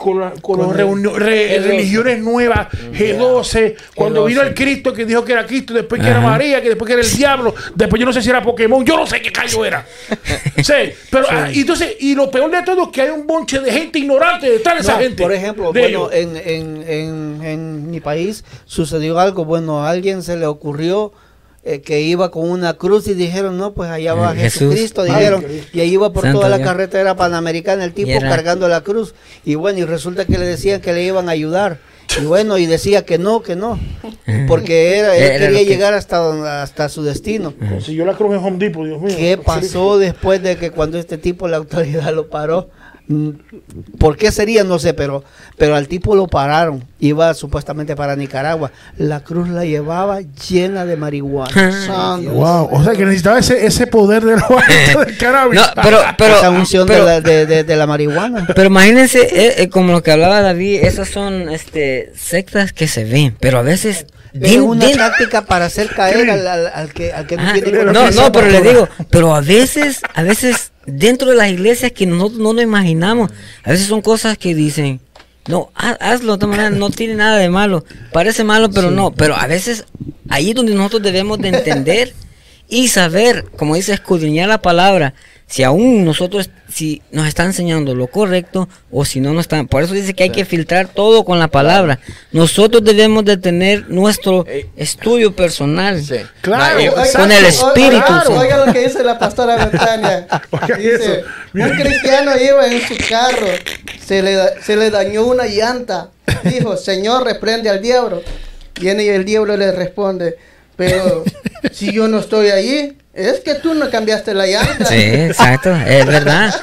con, la, con, con las re, religiones nuevas, G12, cuando G12. vino el Cristo que dijo que era Cristo, después que Ajá. era María, que después que era el diablo, después yo no sé si era Pokémon, yo no sé qué callo era. sí, pero sí. Ah, entonces, y lo peor de todo es que hay un bonche de gente ignorante detrás de no, esa gente. Por ejemplo, bueno, en, en, en, en mi país sucedió algo, bueno, a alguien se le ocurrió eh, que iba con una cruz y dijeron, no, pues allá va Jesús. Jesucristo, dijeron, Ay, y ahí iba por Santo toda la Dios. carretera panamericana el tipo cargando la cruz, y bueno, y resulta que le decían que le iban a ayudar, y bueno, y decía que no, que no, porque era, él era quería que... llegar hasta, hasta su destino. Consiguió la cruz en Home Depot, Dios mío. ¿Qué pasó después de que cuando este tipo, la autoridad lo paró? ¿Por qué sería? No sé, pero, pero al tipo lo pararon. Iba supuestamente para Nicaragua. La cruz la llevaba llena de marihuana. wow. O sea que necesitaba ese, ese poder de lo del cannabis. No, pero, pero, Esa unción pero, de, la, de, de, de, la, marihuana. Pero imagínense, eh, eh, como lo que hablaba David, esas son este, sectas que se ven, pero a veces es una din. táctica para hacer caer al, al, al que, al que no tiene No, no, pero le digo, pero a veces, a veces dentro de las iglesias que no, no nos imaginamos, a veces son cosas que dicen, no, hazlo de todas maneras, no tiene nada de malo, parece malo, pero sí. no, pero a veces ahí es donde nosotros debemos de entender y saber, como dice, escudriñar la palabra, si aún nosotros, si nos está enseñando lo correcto o si no nos están. Por eso dice que hay que filtrar todo con la palabra. Nosotros debemos de tener nuestro estudio personal. Sí. Claro, con el espíritu. Claro, oiga lo que dice la pastora Betania. dice, un cristiano iba en su carro, se le, se le dañó una llanta. Dijo, Señor, reprende al diablo. Viene y el diablo le responde, pero si yo no estoy allí, es que tú no cambiaste la llanta. Sí, exacto, es verdad.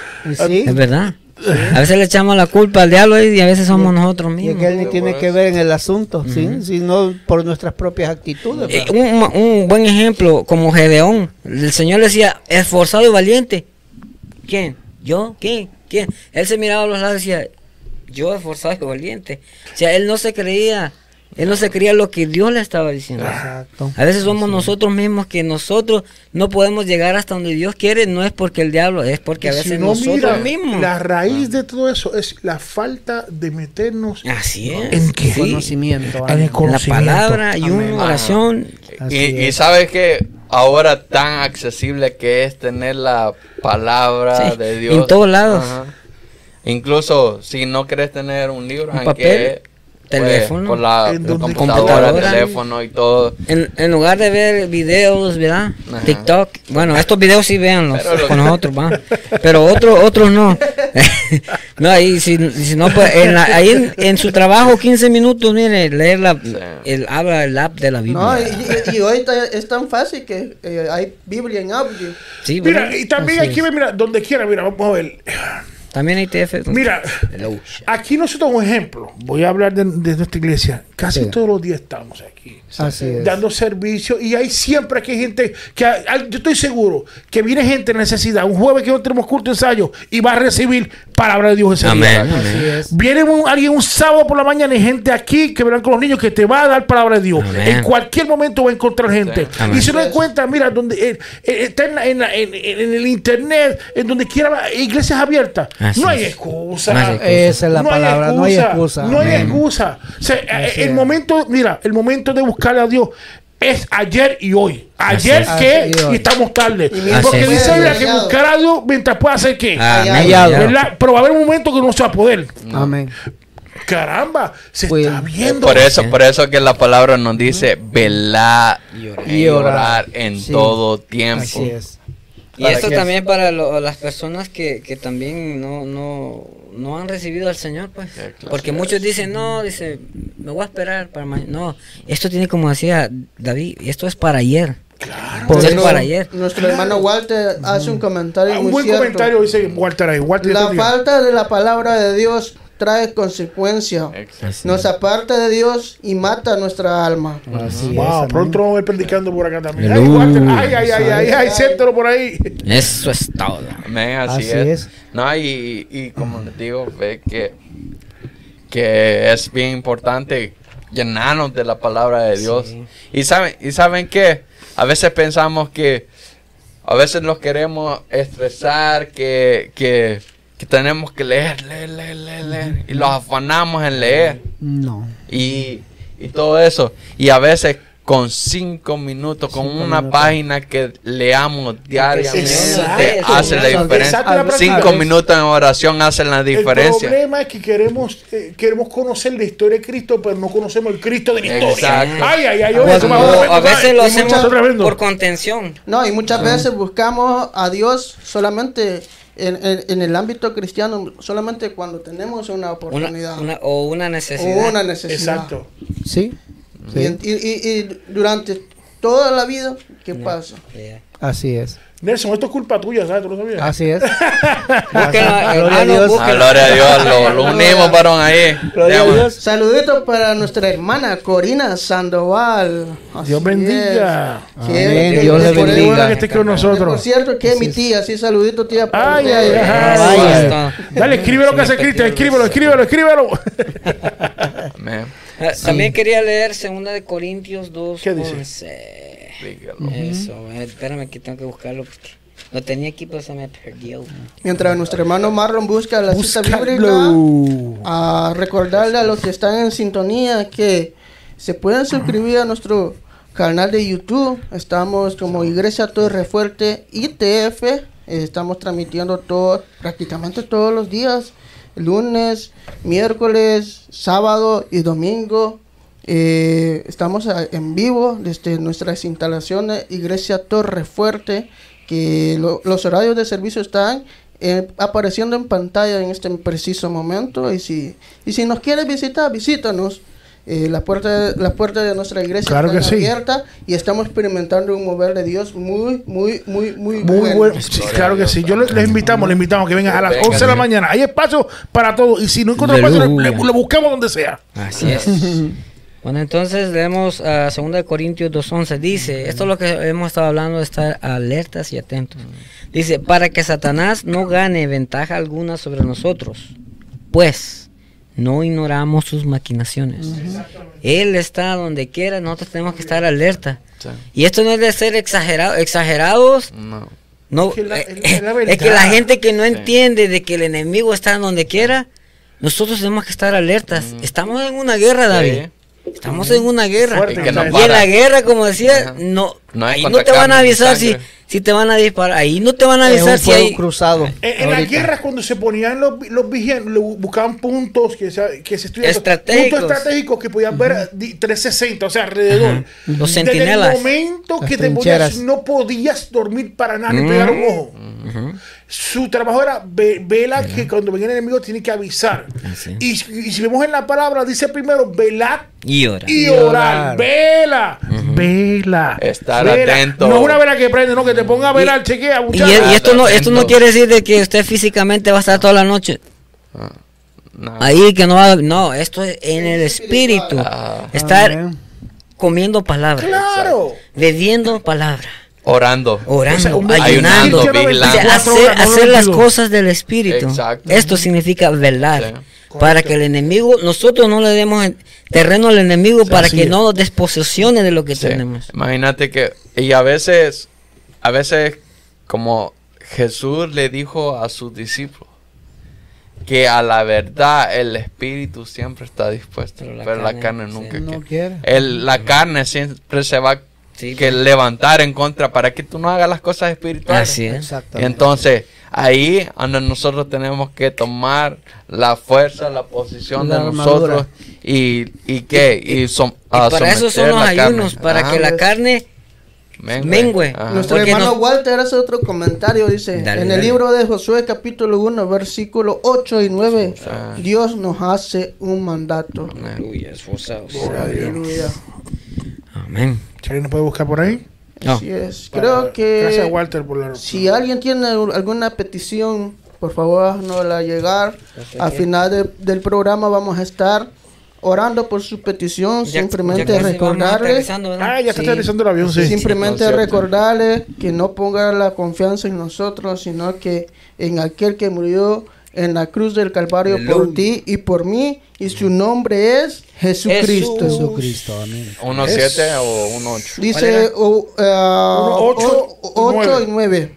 Sí. Es verdad. Sí. A veces le echamos la culpa al diablo y a veces somos nosotros mismos. Y que él ni tiene que ver en el asunto, uh -huh. ¿sí? sino por nuestras propias actitudes. Eh, un, un, buen ejemplo, como Gedeón. El Señor le decía, esforzado y valiente. ¿Quién? ¿Yo? ¿Quién? ¿Quién? Él se miraba a los lados y decía, yo esforzado y valiente. O sea, él no se creía él no se creía lo que Dios le estaba diciendo. Exacto. A veces somos sí. nosotros mismos que nosotros no podemos llegar hasta donde Dios quiere, no es porque el diablo, es porque a veces si no, nosotros mira, mismos. La raíz de todo eso es la falta de meternos Así es. en qué? Sí. Conocimiento. En el conocimiento. La palabra y una oración. Y, y, sabes que ahora tan accesible que es tener la palabra sí. de Dios. En todos lados. Ajá. Incluso si no quieres tener un libro, un papel teléfono, por la computadora, teléfono y todo. En, en, lugar de ver videos, ¿verdad? TikTok. Bueno, estos videos sí véanlos con nosotros, ¿va? Pero otros otros no. no, ahí si, si no, pues en ahí en, su trabajo 15 minutos, mire, leer la, el, habla el app de la Biblia. No, y, hoy es tan fácil que eh, hay Biblia en audio. Sí, mira, y también aquí, mira, donde quiera, mira, vamos a ver. También hay TF. Mira, aquí nosotros un ejemplo. Voy a hablar de, nuestra iglesia. Casi todos los días estamos aquí. Dando servicio. Y hay siempre que hay gente que yo estoy seguro que viene gente en necesidad. Un jueves que no tenemos culto ensayo y va a recibir palabra de Dios ese Amén. Viene alguien un sábado por la mañana y gente aquí que verán con los niños que te va a dar palabra de Dios. En cualquier momento va a encontrar gente. Y se lo cuenta, mira, donde eh, eh, está en, el internet, en donde quiera, iglesias abiertas. No hay excusa. Esa es la palabra, no hay excusa. No hay excusa. Eh, el momento, mira, el momento de buscar a Dios es ayer y hoy. Ayer que y estamos tarde. Porque dice que buscar a Dios mientras pueda hacer que. Pero va a haber un momento que no se va a poder. Amén. Caramba, se pues, está viendo. Por eso, por eso que la palabra nos dice velar y orar, en todo tiempo. Así es. Y esto también para las personas que, que también no, no, no, han recibido al Señor, pues. Porque muchos dicen, no, dice, me voy a esperar para mañana. No, esto tiene como decía David, esto es para ayer. Claro. es para ayer. Nuestro hermano Walter hace un comentario. Ah, un buen comentario dice Walter ahí. Walter la falta de la palabra de Dios trae consecuencias. Nos aparta de Dios y mata nuestra alma. Así wow, pronto vamos a ir predicando por acá también. Ay, ay, ay, ay, ay, siéntelo por ahí. Eso es todo. así, es. No, y, y como les digo, ve que, que es bien importante llenarnos de la palabra de Dios. Y saben, y saben que a veces pensamos que a veces nos queremos estresar, que, que que tenemos que leer, leer, leer, leer, leer. Y los afanamos en leer. No. Y, y todo eso. Y a veces con cinco minutos, con una página que leamos diariamente, hace la diferencia. Cinco minutos en oración hacen la diferencia. El problema es que queremos, eh, queremos conocer la historia de Cristo, pero no conocemos el Cristo de la historia. Exacto. Ay, ay, ay, a veces lo hacemos por contención. No, y muchas veces buscamos a Dios solamente en, en, el ámbito cristiano solamente cuando tenemos una oportunidad. o una necesidad. una necesidad. Exacto. Sí. Y, y, durante toda la vida, ¿qué pasa? Así es. Nelson, esto es culpa tuya, ¿sabes? ¿Tú lo sabías? Así es. gloria a Dios. Gloria a Dios, lo, unimos, varón, ahí. Saluditos para nuestra hermana Corina Sandoval. Dios bendiga. Amén. Dios le bendiga. que esté con nosotros. Por cierto, que es mi tía, sí, saludito, tía. Ay, ay, ay. Dale, escríbelo que hace Cristian, escríbelo, escríbelo, escríbelo. Ah, también quería leer 2 de Corintios 2. ¿Qué dice? Eso, espérame que tengo que buscarlo porque lo tenía aquí, pero se me perdió. Mientras nuestro hermano Marlon busca la cita bíblica, a recordarle a los que están en sintonía que se pueden suscribir a nuestro canal de YouTube. Estamos como Iglesia Torre Fuerte ITF. Estamos transmitiendo todo, prácticamente todos los días, lunes, miércoles, sábado y domingo eh, estamos en vivo desde nuestras instalaciones Iglesia Torre Fuerte, que los horarios de servicio están eh, apareciendo en pantalla en este preciso momento. Y si, y si nos quieres visitar, visítanos. Eh, la puerta la puerta de nuestra iglesia está abierta y estamos experimentando un mover de Dios muy muy muy muy, muy bueno. claro que sí. Yo les, invitamos, les invitamos a que vengan a las 11 de la mañana. Hay espacio para todo y si no encontramos espacio, lo buscamos donde sea. Así es. Bueno, entonces leemos a 2 Corintios 2.11. Dice, esto es lo que hemos estado hablando, de estar alertas y atentos. Dice, para que Satanás no gane ventaja alguna sobre nosotros, pues no ignoramos sus maquinaciones. Él está donde quiera, nosotros tenemos que estar alerta. Y esto no es de ser exagerado, exagerados. No. no es, que la, gente que no entiende de que el enemigo está donde quiera, nosotros tenemos que estar alertas. Estamos en una guerra, David. Estamos en una guerra. y, en la guerra, como decía, no, ahí no te van a avisar si, si te van a disparar. Ahí no te van a avisar si hay cruzado. En, la guerra cuando se ponían los, los vigilantes, buscaban puntos que se, que se estudiaban. Estratégicos. Puntos estratégicos que podían ver 360, o sea, alrededor. Los centinelas. Desde el momento que te ponías, no podías dormir para nada, ni pegar un ojo. Su trabajo era vela que cuando venga el enemigo tiene que avisar. Ah, y, si vemos en la palabra, dice primero velar y orar. Y orar. Vela. Vela. Estar atento. No es una vela que prende, no, que te ponga a velar, chequea. Y, y, esto, no, esto no quiere decir de que usted físicamente va a estar toda la noche. Ah, Ahí que no va No, esto es en el espíritu. Ah. estar comiendo palabras. Claro. Bebiendo palabras. Orando. Orando, ayunando, hacer, hacer las cosas del Espíritu. Esto significa velar. Para que el enemigo, nosotros no le demos terreno al enemigo para que no desposesione de lo que tenemos. Imagínate que, y a veces, a veces, como Jesús le dijo a sus discípulos, que a la verdad el espíritu siempre está dispuesto, pero la, carne, nunca quiere. El, la carne siempre se va que pues. levantar en contra para que tú no hagas las cosas espirituales. Así es. Entonces, ahí donde nosotros tenemos que tomar la fuerza, la posición de nosotros y, y qué, y, para eso son los ayunos, para que la carne mengue. Nuestro hermano Walter hace otro comentario, dice, en el libro de Josué capítulo 1, versículo 8 y 9, Dios nos hace un mandato. Aleluya, Aleluya. Amén. ¿Alguien nos puede buscar por ahí? Así es. Creo que. Gracias, Walter, por la. Si alguien tiene alguna petición, por favor, no la llegar. Al final del programa vamos a estar orando por su petición. simplemente recordarles. Ah, ya está aterrizando el avión, sí. Simplemente recordarles que no ponga la confianza en nosotros, sino que en aquel que murió en la cruz del Calvario por ti y por mí, y su nombre es Jesucristo. Jesucristo, amén. 1.7 o 1.8. Dice 8 y 9.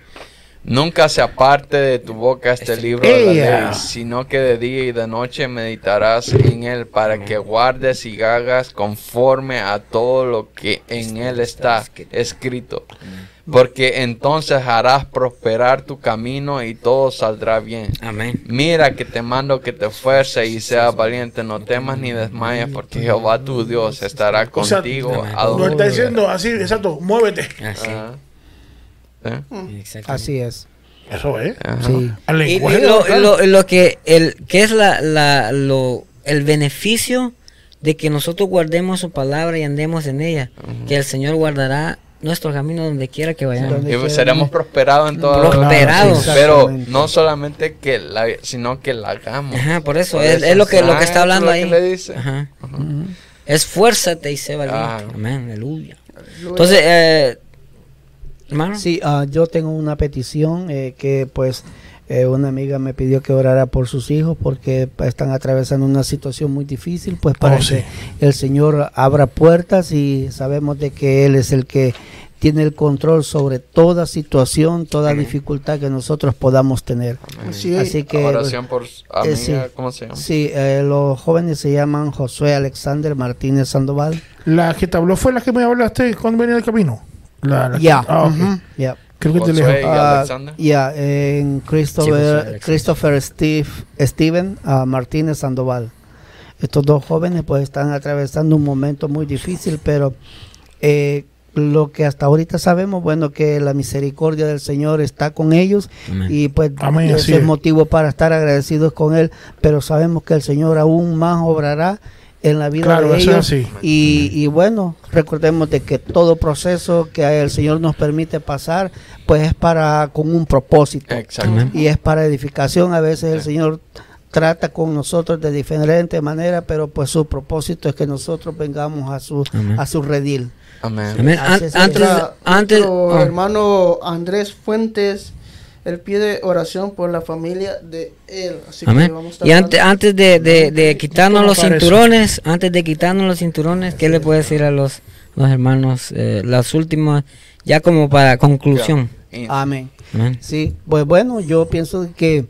Nunca se aparte de tu boca este, este libro de la ley, sino que de día y de noche meditarás en él para que guardes y hagas conforme a todo lo que en él está escrito. Porque entonces harás prosperar tu camino y todo saldrá bien. Amén. Mira que te mando que te esfuerces y seas valiente, no temas ni desmayes, porque Jehová tu Dios estará contigo. no está diciendo así, exacto, muévete. Así, ¿Eh? así es. Eso es. Sí. Y, lo, lo, que el que es la, la lo el beneficio de que nosotros guardemos su palabra y andemos en ella, que el Señor guardará nuestro camino donde quiera que vayamos. Y seremos prosperados en todo Prosperados. pero no solamente que la, sino que la hagamos. Ajá, por eso, es, lo que lo que está hablando ahí. Le dice. Ajá. Esfuérzate y sé valiente. Amén, aleluya. Entonces, eh, hermano. Sí, uh, yo tengo una petición eh, que pues eh, una amiga me pidió que orara por sus hijos porque están atravesando una situación muy difícil, pues para oh, que el Señor abra puertas y sabemos de que Él es el que tiene el control sobre toda situación, toda dificultad que nosotros podamos tener. Así que oración por amiga, eh, ¿cómo se llama? Sí, eh, los jóvenes se llaman Josué Alexander Martínez Sandoval. La que te habló fue la que me hablaste cuando venía del camino. Ya, ya. Creo que te uh, Ya, en Christopher, Christopher Steve, Steven uh, Martínez Sandoval. Estos dos jóvenes pues están atravesando un momento muy difícil, pero eh, lo que hasta ahorita sabemos, bueno, que la misericordia del Señor está con ellos y pues ese es motivo para estar agradecidos con Él, pero sabemos que el Señor aún más obrará en la vida de ellos. Y, y, bueno, recordemos de que todo proceso que el Señor nos permite pasar, pues es para con un propósito. Y es para edificación. A veces el Señor trata con nosotros de diferente manera, pero pues su propósito es que nosotros vengamos a su a su redil. Amén. Antes, antes, oh. hermano Andrés Fuentes él pide oración por la familia de él. Así Que vamos a y antes, antes de, de, de quitarnos los cinturones, antes de quitarnos los cinturones, ¿qué le puede decir a los, los hermanos? Eh, las últimas, ya como para conclusión. Amén. Sí, pues bueno, yo pienso que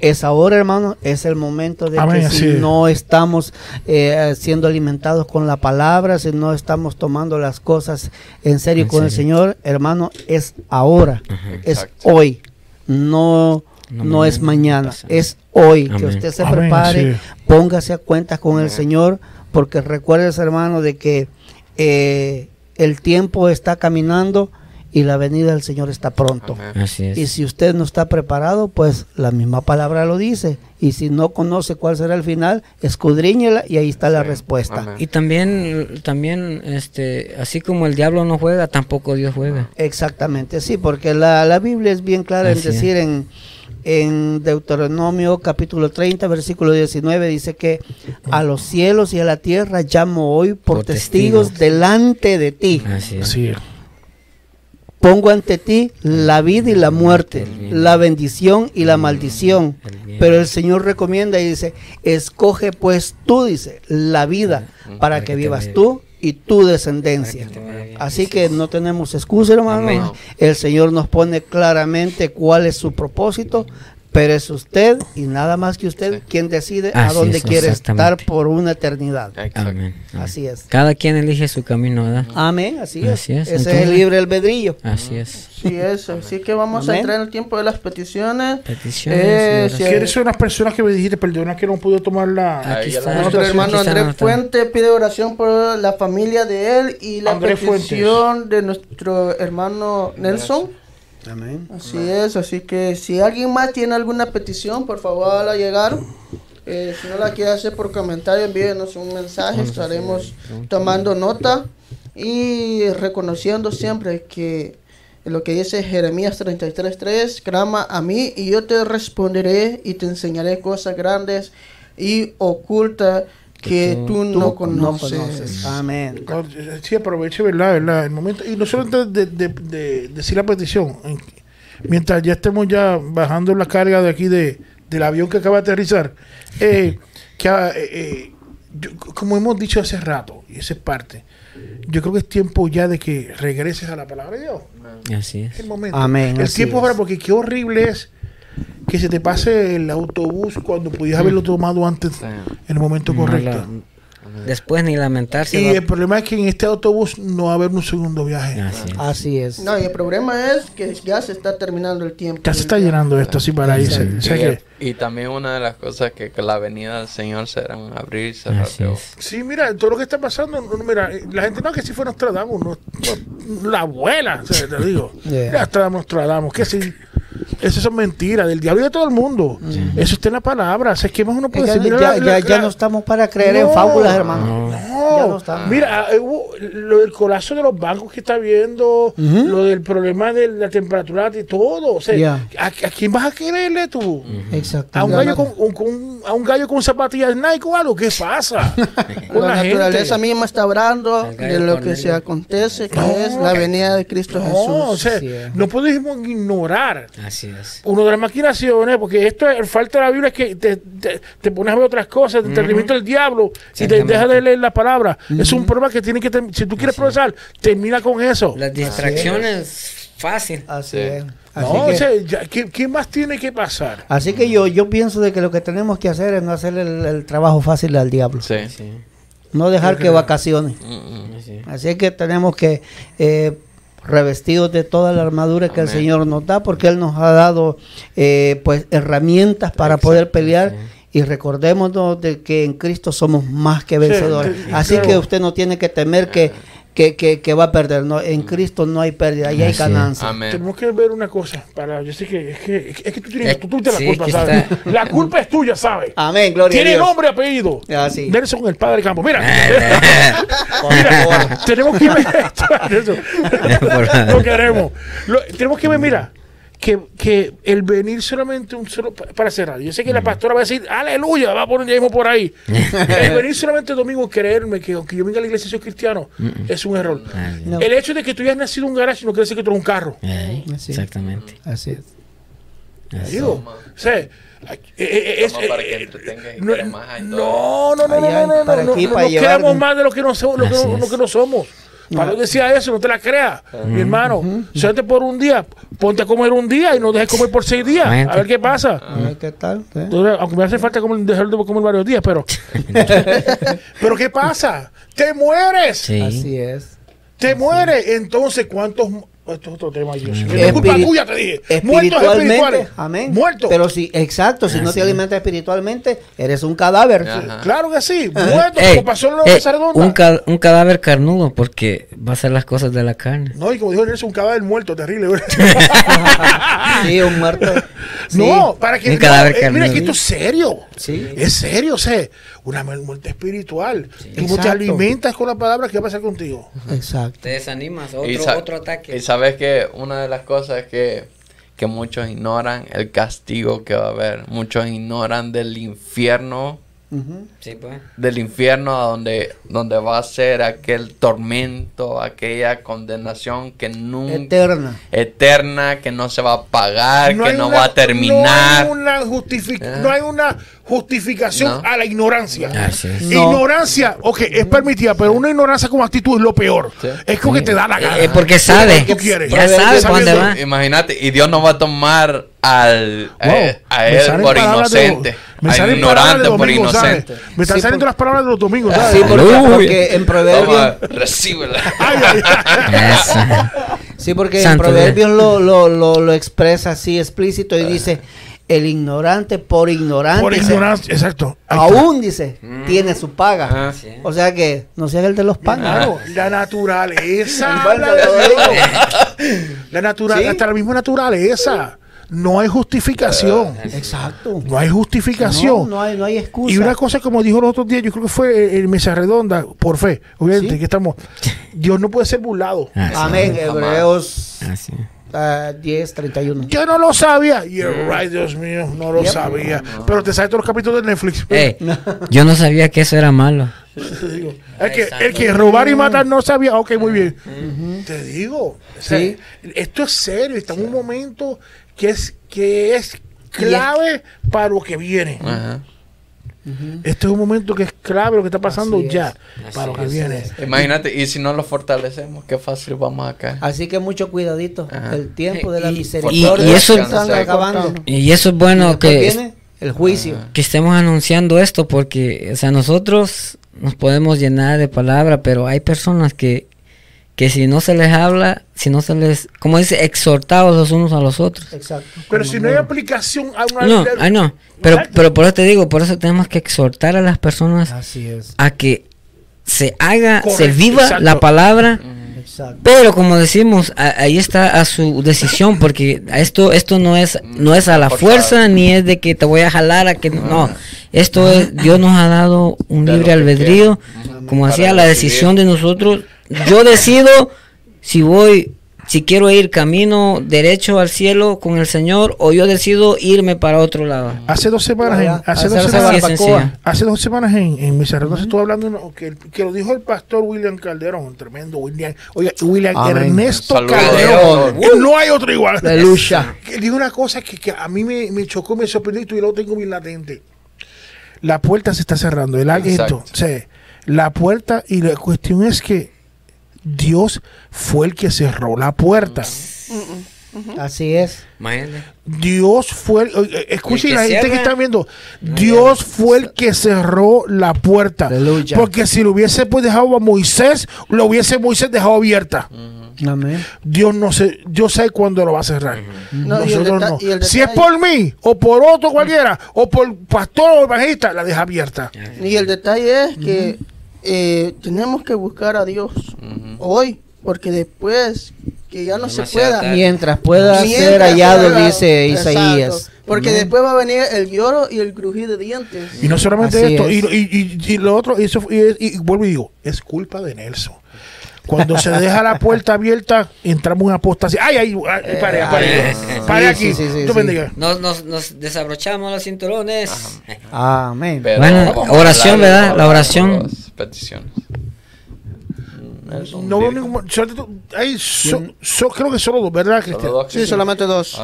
es ahora, hermano, es el momento de que si no estamos eh, siendo alimentados con la palabra, si no estamos tomando las cosas en serio con el Señor, hermano, es ahora, es hoy, no, no, es mañana, es hoy. Que usted se prepare, póngase a cuentas con el Señor, porque recuerde, hermano, de que eh, el tiempo está caminando y la venida del Señor está pronto. Y si usted no está preparado, pues la misma palabra lo dice. Y si no conoce cuál será el final, escudriñela y ahí está la respuesta. Y también, también, este, así como el diablo no juega, tampoco Dios juega. Exactamente, sí, porque la, la Biblia es bien clara en decir en, en Deuteronomio capítulo 30, versículo 19, dice que a los cielos y a la tierra llamo hoy por, testigos, delante de ti. Así es. Pongo ante ti la vida y la muerte, la bendición y la maldición. Pero el Señor recomienda y dice, escoge pues tú, dice, la vida para que vivas tú y tu descendencia. Así que no tenemos excusa, hermano. El Señor nos pone claramente cuál es su propósito pero es usted y nada más que usted quien decide a dónde quiere estar por una eternidad. Amén. Así es. Cada quien elige su camino, ¿verdad? Amén, así, es. Ese es el libre albedrillo. Así es. Sí, eso. Así que vamos a entrar en el tiempo de las peticiones. Peticiones. Eh, si ¿Quieres unas personas que me dijiste, perdona que no pude tomar la... Aquí está. Nuestro hermano Andrés Fuente pide oración por la familia de él y la petición de nuestro hermano Nelson. Así es, así que si alguien más tiene alguna petición, por favor a llegar. Eh, si no la quiere hacer por comentario, envíenos un mensaje, estaremos tomando nota y reconociendo siempre que lo que dice Jeremías 33.3, clama a mí y yo te responderé y te enseñaré cosas grandes y ocultas que tú, no, conoces. Amén. Sí, aproveche, ¿verdad? ¿verdad? El momento, y no solo de, decir la petición, mientras ya estemos ya bajando la carga de aquí de, del avión que acaba de aterrizar, eh, que, eh, eh, como hemos dicho hace rato, y esa es parte, yo creo que es tiempo ya de que regreses a la palabra de Dios. Así es. El momento. Amén. El tiempo ahora, porque qué horrible es que se te pase el autobús cuando pudieras haberlo tomado antes en el momento correcto. Después ni lamentarse. Y el problema es que en este autobús no va a haber un segundo viaje. Así es. No, y el problema es que ya se está terminando el tiempo. Ya se está llenando esto así para irse. y, también una de las cosas que, que la venida del Señor será abrir y cerrar. Sí, mira, todo lo que está pasando, mira, la gente no que si fue Nostradamus, no, la abuela, o sea, te digo. Ya está Nostradamus, que si eso son mentiras del diablo y de todo el mundo. Eso está en la palabra. es que uno puede decir, ya, ya, no estamos para creer en fábulas, hermano. No. Mira, ah, lo del colapso de los bancos que está viendo, lo del problema de la temperatura y todo. O sea, ¿a, quién vas a creerle tú? Exacto. A un gallo con, a un gallo con zapatillas Nike o algo, ¿qué pasa? la, naturaleza misma está hablando de lo que se acontece, que es la venida de Cristo Jesús. O sea, no podemos ignorar Así es. Uno de las maquinaciones, porque esto, el falta de la Biblia es que te, te, pones a ver otras cosas, te, alimenta el diablo y te deja de leer la palabra. Es un problema que tiene que, si tú quieres progresar, termina con eso. Las distracciones, fácil. Así es. no, ¿qué, más tiene que pasar? Así que yo, yo pienso de que lo que tenemos que hacer es no hacer el, trabajo fácil al diablo. Sí. sí. No dejar que vacaciones. Así que tenemos que eh, revestidos de toda la armadura que el Señor nos da, porque Él nos ha dado eh, pues herramientas para poder pelear. Y recordémonos de que en Cristo somos más que vencedores. Así que usted no tiene que temer que que, que, que, va a perder. No, en Cristo no hay pérdida, ahí hay ganancia. Tenemos que ver una cosa. Para, yo sé que es que, es que tú tienes tú, la culpa, ¿sabes? La culpa es tuya, ¿sabes? Amén, gloria Tiene nombre y apellido. Ah, Nelson, el padre de campo. Mira, mira tenemos que ver esto. Lo queremos. tenemos que ver, mira que, que, el venir solamente un solo para cerrar. Yo sé que la pastora va a decir, aleluya, va a poner ya por ahí. el venir solamente domingo, creerme que aunque yo venga a la iglesia soy cristiano, es un error. El hecho de que tú hayas nacido en un garaje no quiere decir que tú eres un carro. exactamente. Así es. Digo, o sea, eh, eh, es, eh, no, no, no, no, no, no, no, no, no, no, queremos más de lo que no somos, lo que no, somos. Pablo decía eso, no te la creas. Mi hermano, uh por un día, ponte a comer un día y no dejes comer por seis días. A ver qué pasa. A ver qué tal. aunque me hace falta comer, dejar de comer varios días, pero. pero ¿qué pasa? Te mueres. Así es. Te mueres. Entonces, ¿cuántos esto es otro tema, Dios. Es culpa tuya, te dije. Muertos espirituales. Amén. Muertos. Pero si, exacto, si no te alimentas espiritualmente, eres un cadáver. Claro que sí. Muerto, como pasó en eh, un, un, cadáver carnudo, porque va a ser las cosas de la carne. No, y como dijo, eres un cadáver muerto, terrible. sí, un muerto. No, para que. Un cadáver carnudo. Mira, que esto es serio. Sí. Es serio, o sea una muerte espiritual. Tú no te alimentas con la palabra, ¿qué va a pasar contigo? Exacto. Te desanimas, otro, otro ataque. Y sabes que una de las cosas que, que muchos ignoran, el castigo que va a haber. Muchos ignoran del infierno pues. Del infierno a donde, donde va a ser aquel tormento, aquella condenación que nunca... Eterna. Eterna, que no se va a pagar, que no va a terminar. No hay una, ah. no hay una justificación a la ignorancia. Ignorancia, ok, es permitida, pero una ignorancia como actitud es lo peor. Es como que te da la gana. Es porque sabe. Ya sabe dónde va. Imagínate, y Dios no va a tomar al, eh, a él por inocente. Me salen ignorante por inocente. Me están saliendo las palabras de los domingos. Sí, porque, en Proverbios. Recíbela. sí, porque en Proverbios lo, lo, lo, lo, expresa así explícito y dice: el ignorante por ignorante. Por ignorancia, exacto. aún dice, mm. tiene su paga. Ah, o sea que no sea el de los pagas. la naturaleza. la naturaleza, hasta la misma naturaleza. No hay justificación. Exacto. No hay justificación. No, hay, no hay excusa. Y una cosa, como dijo los otros días, yo creo que fue en Mesa Redonda, por fe, obviamente, que estamos. Dios no puede ser burlado. Amén. Hebreos. 10, 31. Yo no lo sabía. You're right, Dios mío, no lo sabía. Pero te sabes todos los capítulos de Netflix. yo no sabía que eso era malo. el, que, el que robar y matar no sabía. Ok, muy bien. Te digo. esto es serio. Estamos en un momento que es, que es clave para lo que viene. Este es un momento que es clave lo que está pasando ya para lo que viene. Imagínate, y si no lo fortalecemos, qué fácil vamos a caer. Así que mucho cuidadito. El tiempo de la misericordia. Y, eso, acabando. y eso es bueno que, el juicio. que estemos anunciando esto porque, o sea, nosotros nos podemos llenar de palabra, pero hay personas que que si no se les habla, si no se les, como dice, exhortados los unos a los otros. Exacto. Pero si no hay aplicación a una No, ah, no. Pero, pero por eso te digo, por eso tenemos que exhortar a las personas a que se haga, se viva la palabra. Exacto. Pero como decimos, ahí está a su decisión, porque esto, esto no es, no es a la fuerza, ni es de que te voy a jalar a que no. Esto es, Dios nos ha dado un libre albedrío, como hacía la decisión de nosotros yo decido si voy, si quiero ir camino derecho al cielo con el Señor o yo decido irme para otro lado. Hace dos semanas, en, hace, dos semanas, hace dos semanas en, en mi sacerdocio estuve hablando que, que, lo dijo el pastor William Calderón, un tremendo William, oye, William Ernesto Calderón, no hay otro igual. Aleluya. Dijo una cosa que, que a mí me, me, chocó, me sorprendió y lo tengo bien latente. La puerta se está cerrando, el esto, la puerta y la cuestión es que Dios fue el que cerró la puerta. Así es. Dios fue, eh, escuchen la gente que está viendo, Dios fue el que cerró la puerta. Porque si lo hubiese pues dejado a Moisés, lo hubiese Moisés dejado abierta. Dios no sé, Dios sabe cuándo lo va a cerrar. Nosotros no. Si es por mí, o por otro cualquiera, o por pastor o evangelista, la deja abierta. Y el detalle es que eh, tenemos que buscar a Dios hoy, porque después que ya no, se pueda. Mientras pueda ser hallado, dice Isaías. Porque después va a venir el lloro y el crujir de dientes. Y no solamente esto, y, lo otro, y, eso, y, vuelvo y digo, es culpa de Nelson. Cuando se deja la puerta abierta, entramos en apostasía. ¡Ay, ay! ay pare, pare, pare aquí. Nos, nos, nos, desabrochamos los cinturones. Amén. bueno, oración, ¿verdad? La oración. Peticiones. No veo ningún. Hay creo que solo dos, ¿verdad, Cristian? sí, solamente dos.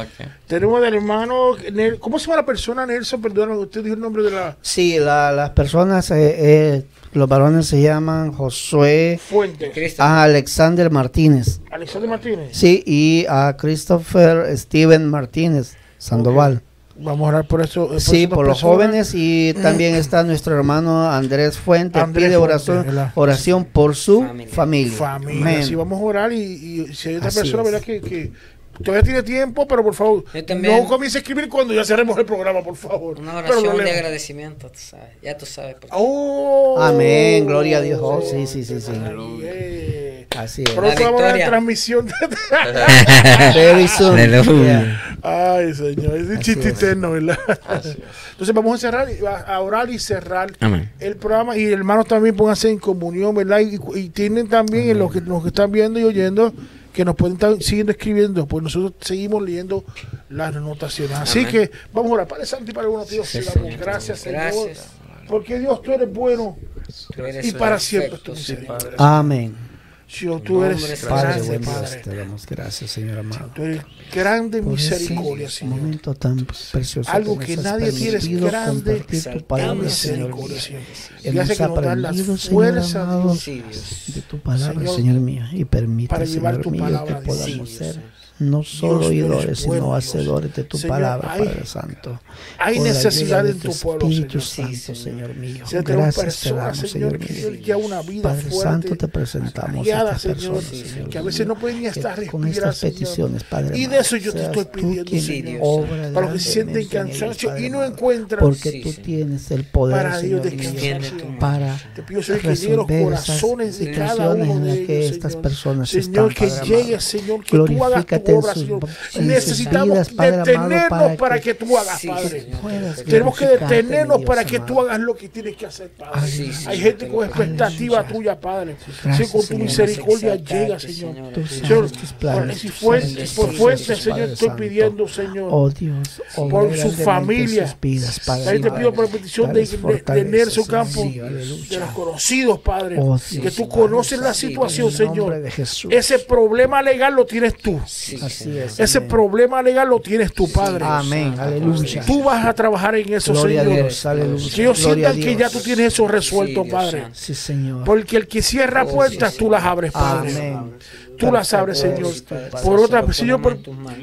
Tenemos del hermano. ¿Cómo se llama la persona, Nelson? Perdóname, usted dijo el nombre de la. Sí, la, las personas. Eh, eh, los varones se llaman Josué. Fuente. A Alexander Martínez. Alexander Martínez. Sí, y a Christopher Steven Martínez Sandoval. Vamos a orar por eso. sí, por los jóvenes y también está nuestro hermano Andrés Fuente. pide oración, oración por su familia. Familia. Sí, vamos a orar y, si hay otra persona, ¿verdad? que Todavía tiene tiempo, pero por favor, no comience a escribir cuando ya cerremos el programa, por favor. Una oración de agradecimiento, tú sabes. Ya tú sabes. Oh, Amén, gloria a Dios. Oh, sí, sí, sí, sí. Así es. Pronto vamos a la transmisión. Very soon. Ay, Señor, es un chiste eterno, ¿verdad? Entonces vamos a cerrar, a orar y cerrar el programa. Y hermanos también pónganse en comunión, ¿verdad? Y, tienen también, los que nos están viendo y oyendo, que nos pueden estar siguiendo escribiendo, pues nosotros seguimos leyendo las anotaciones. Así que vamos a orar. Padre Santo y Padre bueno, Dios, gracias, Señor. Porque Dios, tú eres bueno y para siempre tu misericordia. Amén. Señor, tú eres Padre, grande, Padre. Te damos gracias, Señor amado. Tú eres grande misericordia, Señor. momento tan precioso. Algo que, nadie tiene es grande tu palabra, Señor. Hemos que aprendido, Señor amado, de tu palabra, Señor mío, y permite, Señor mío, que podamos ser no solo oidores, sino hacedores de tu palabra, Padre Santo. Hay necesidad en tu, pueblo, Espíritu Santo, Señor mío. Gracias te damos, Señor mío. Una vida Padre Santo, te presentamos a estas personas, Señor, que a veces no pueden estar con estas peticiones, Padre. Y de eso yo te estoy pidiendo, Señor, para los que se sienten cansados y no encuentran. Porque tú tienes el poder, Señor mío, para resolver esas situaciones en las que estas personas están, Señor, que llegue, Señor, que tú hagas Necesitamos detenernos para, que, tú hagas, Padre. Tenemos que detenernos para que tú hagas lo que tienes que hacer, Padre. Hay gente con expectativa tuya, Padre. Si con tu misericordia llega, Señor. Señor, por, por fuente, Señor, estoy pidiendo, Señor, oh, por su familia. También te pido por petición de, de, Nelson Campo, de los conocidos, Padre. Oh, que tú conoces la situación, Señor. Ese problema legal lo tienes tú. Ese problema legal lo tienes tu Padre. Amén. Aleluya. Tú vas a trabajar en eso, Señor. Que ellos sientan que ya tú tienes eso resuelto, Padre. Sí, Señor. Porque el que cierra oh, puertas, tú las abres, Padre. Amén tú las abres, Señor. Por otra, Señor, por,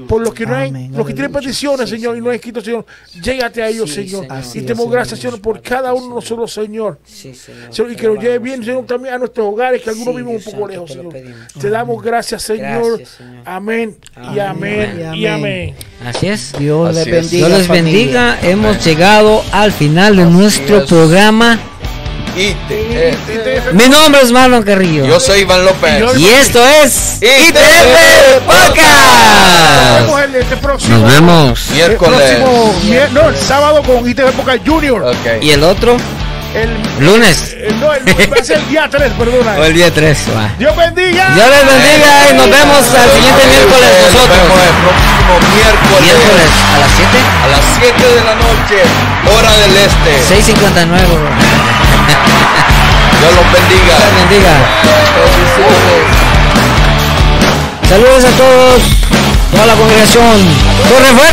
por los que no hay, los que tienen peticiones, Señor, y no hay escrito, Señor, llégate a ellos, Señor. Y te damos gracias, Señor, por cada uno de nosotros, Señor. Señor, y que nos lleve bien, Señor, también a nuestros hogares, que algunos viven un poco lejos, Señor. Te damos gracias, Señor. Amén y amén y amén. Así es. Dios les bendiga. Dios les bendiga. Hemos llegado al final de nuestro programa. Mi nombre es Marlon Carrillo. Yo soy Iván López. Y esto es ITF Podcast. Este Nos vemos. Miércoles. no, el sábado con ITF Podcast Junior. ¿Y el otro? El lunes. no, el, va a ser el día 3, perdona. O el día 3, va. Dios bendiga. Dios les bendiga y nos vemos al siguiente miércoles nosotros. Nos vemos el próximo miércoles. Miércoles a las 7. A las 7 de la noche, hora del este. 6.59. Dios los bendiga. Dios bendiga. Saludos a todos, toda la congregación. Corre fuerte.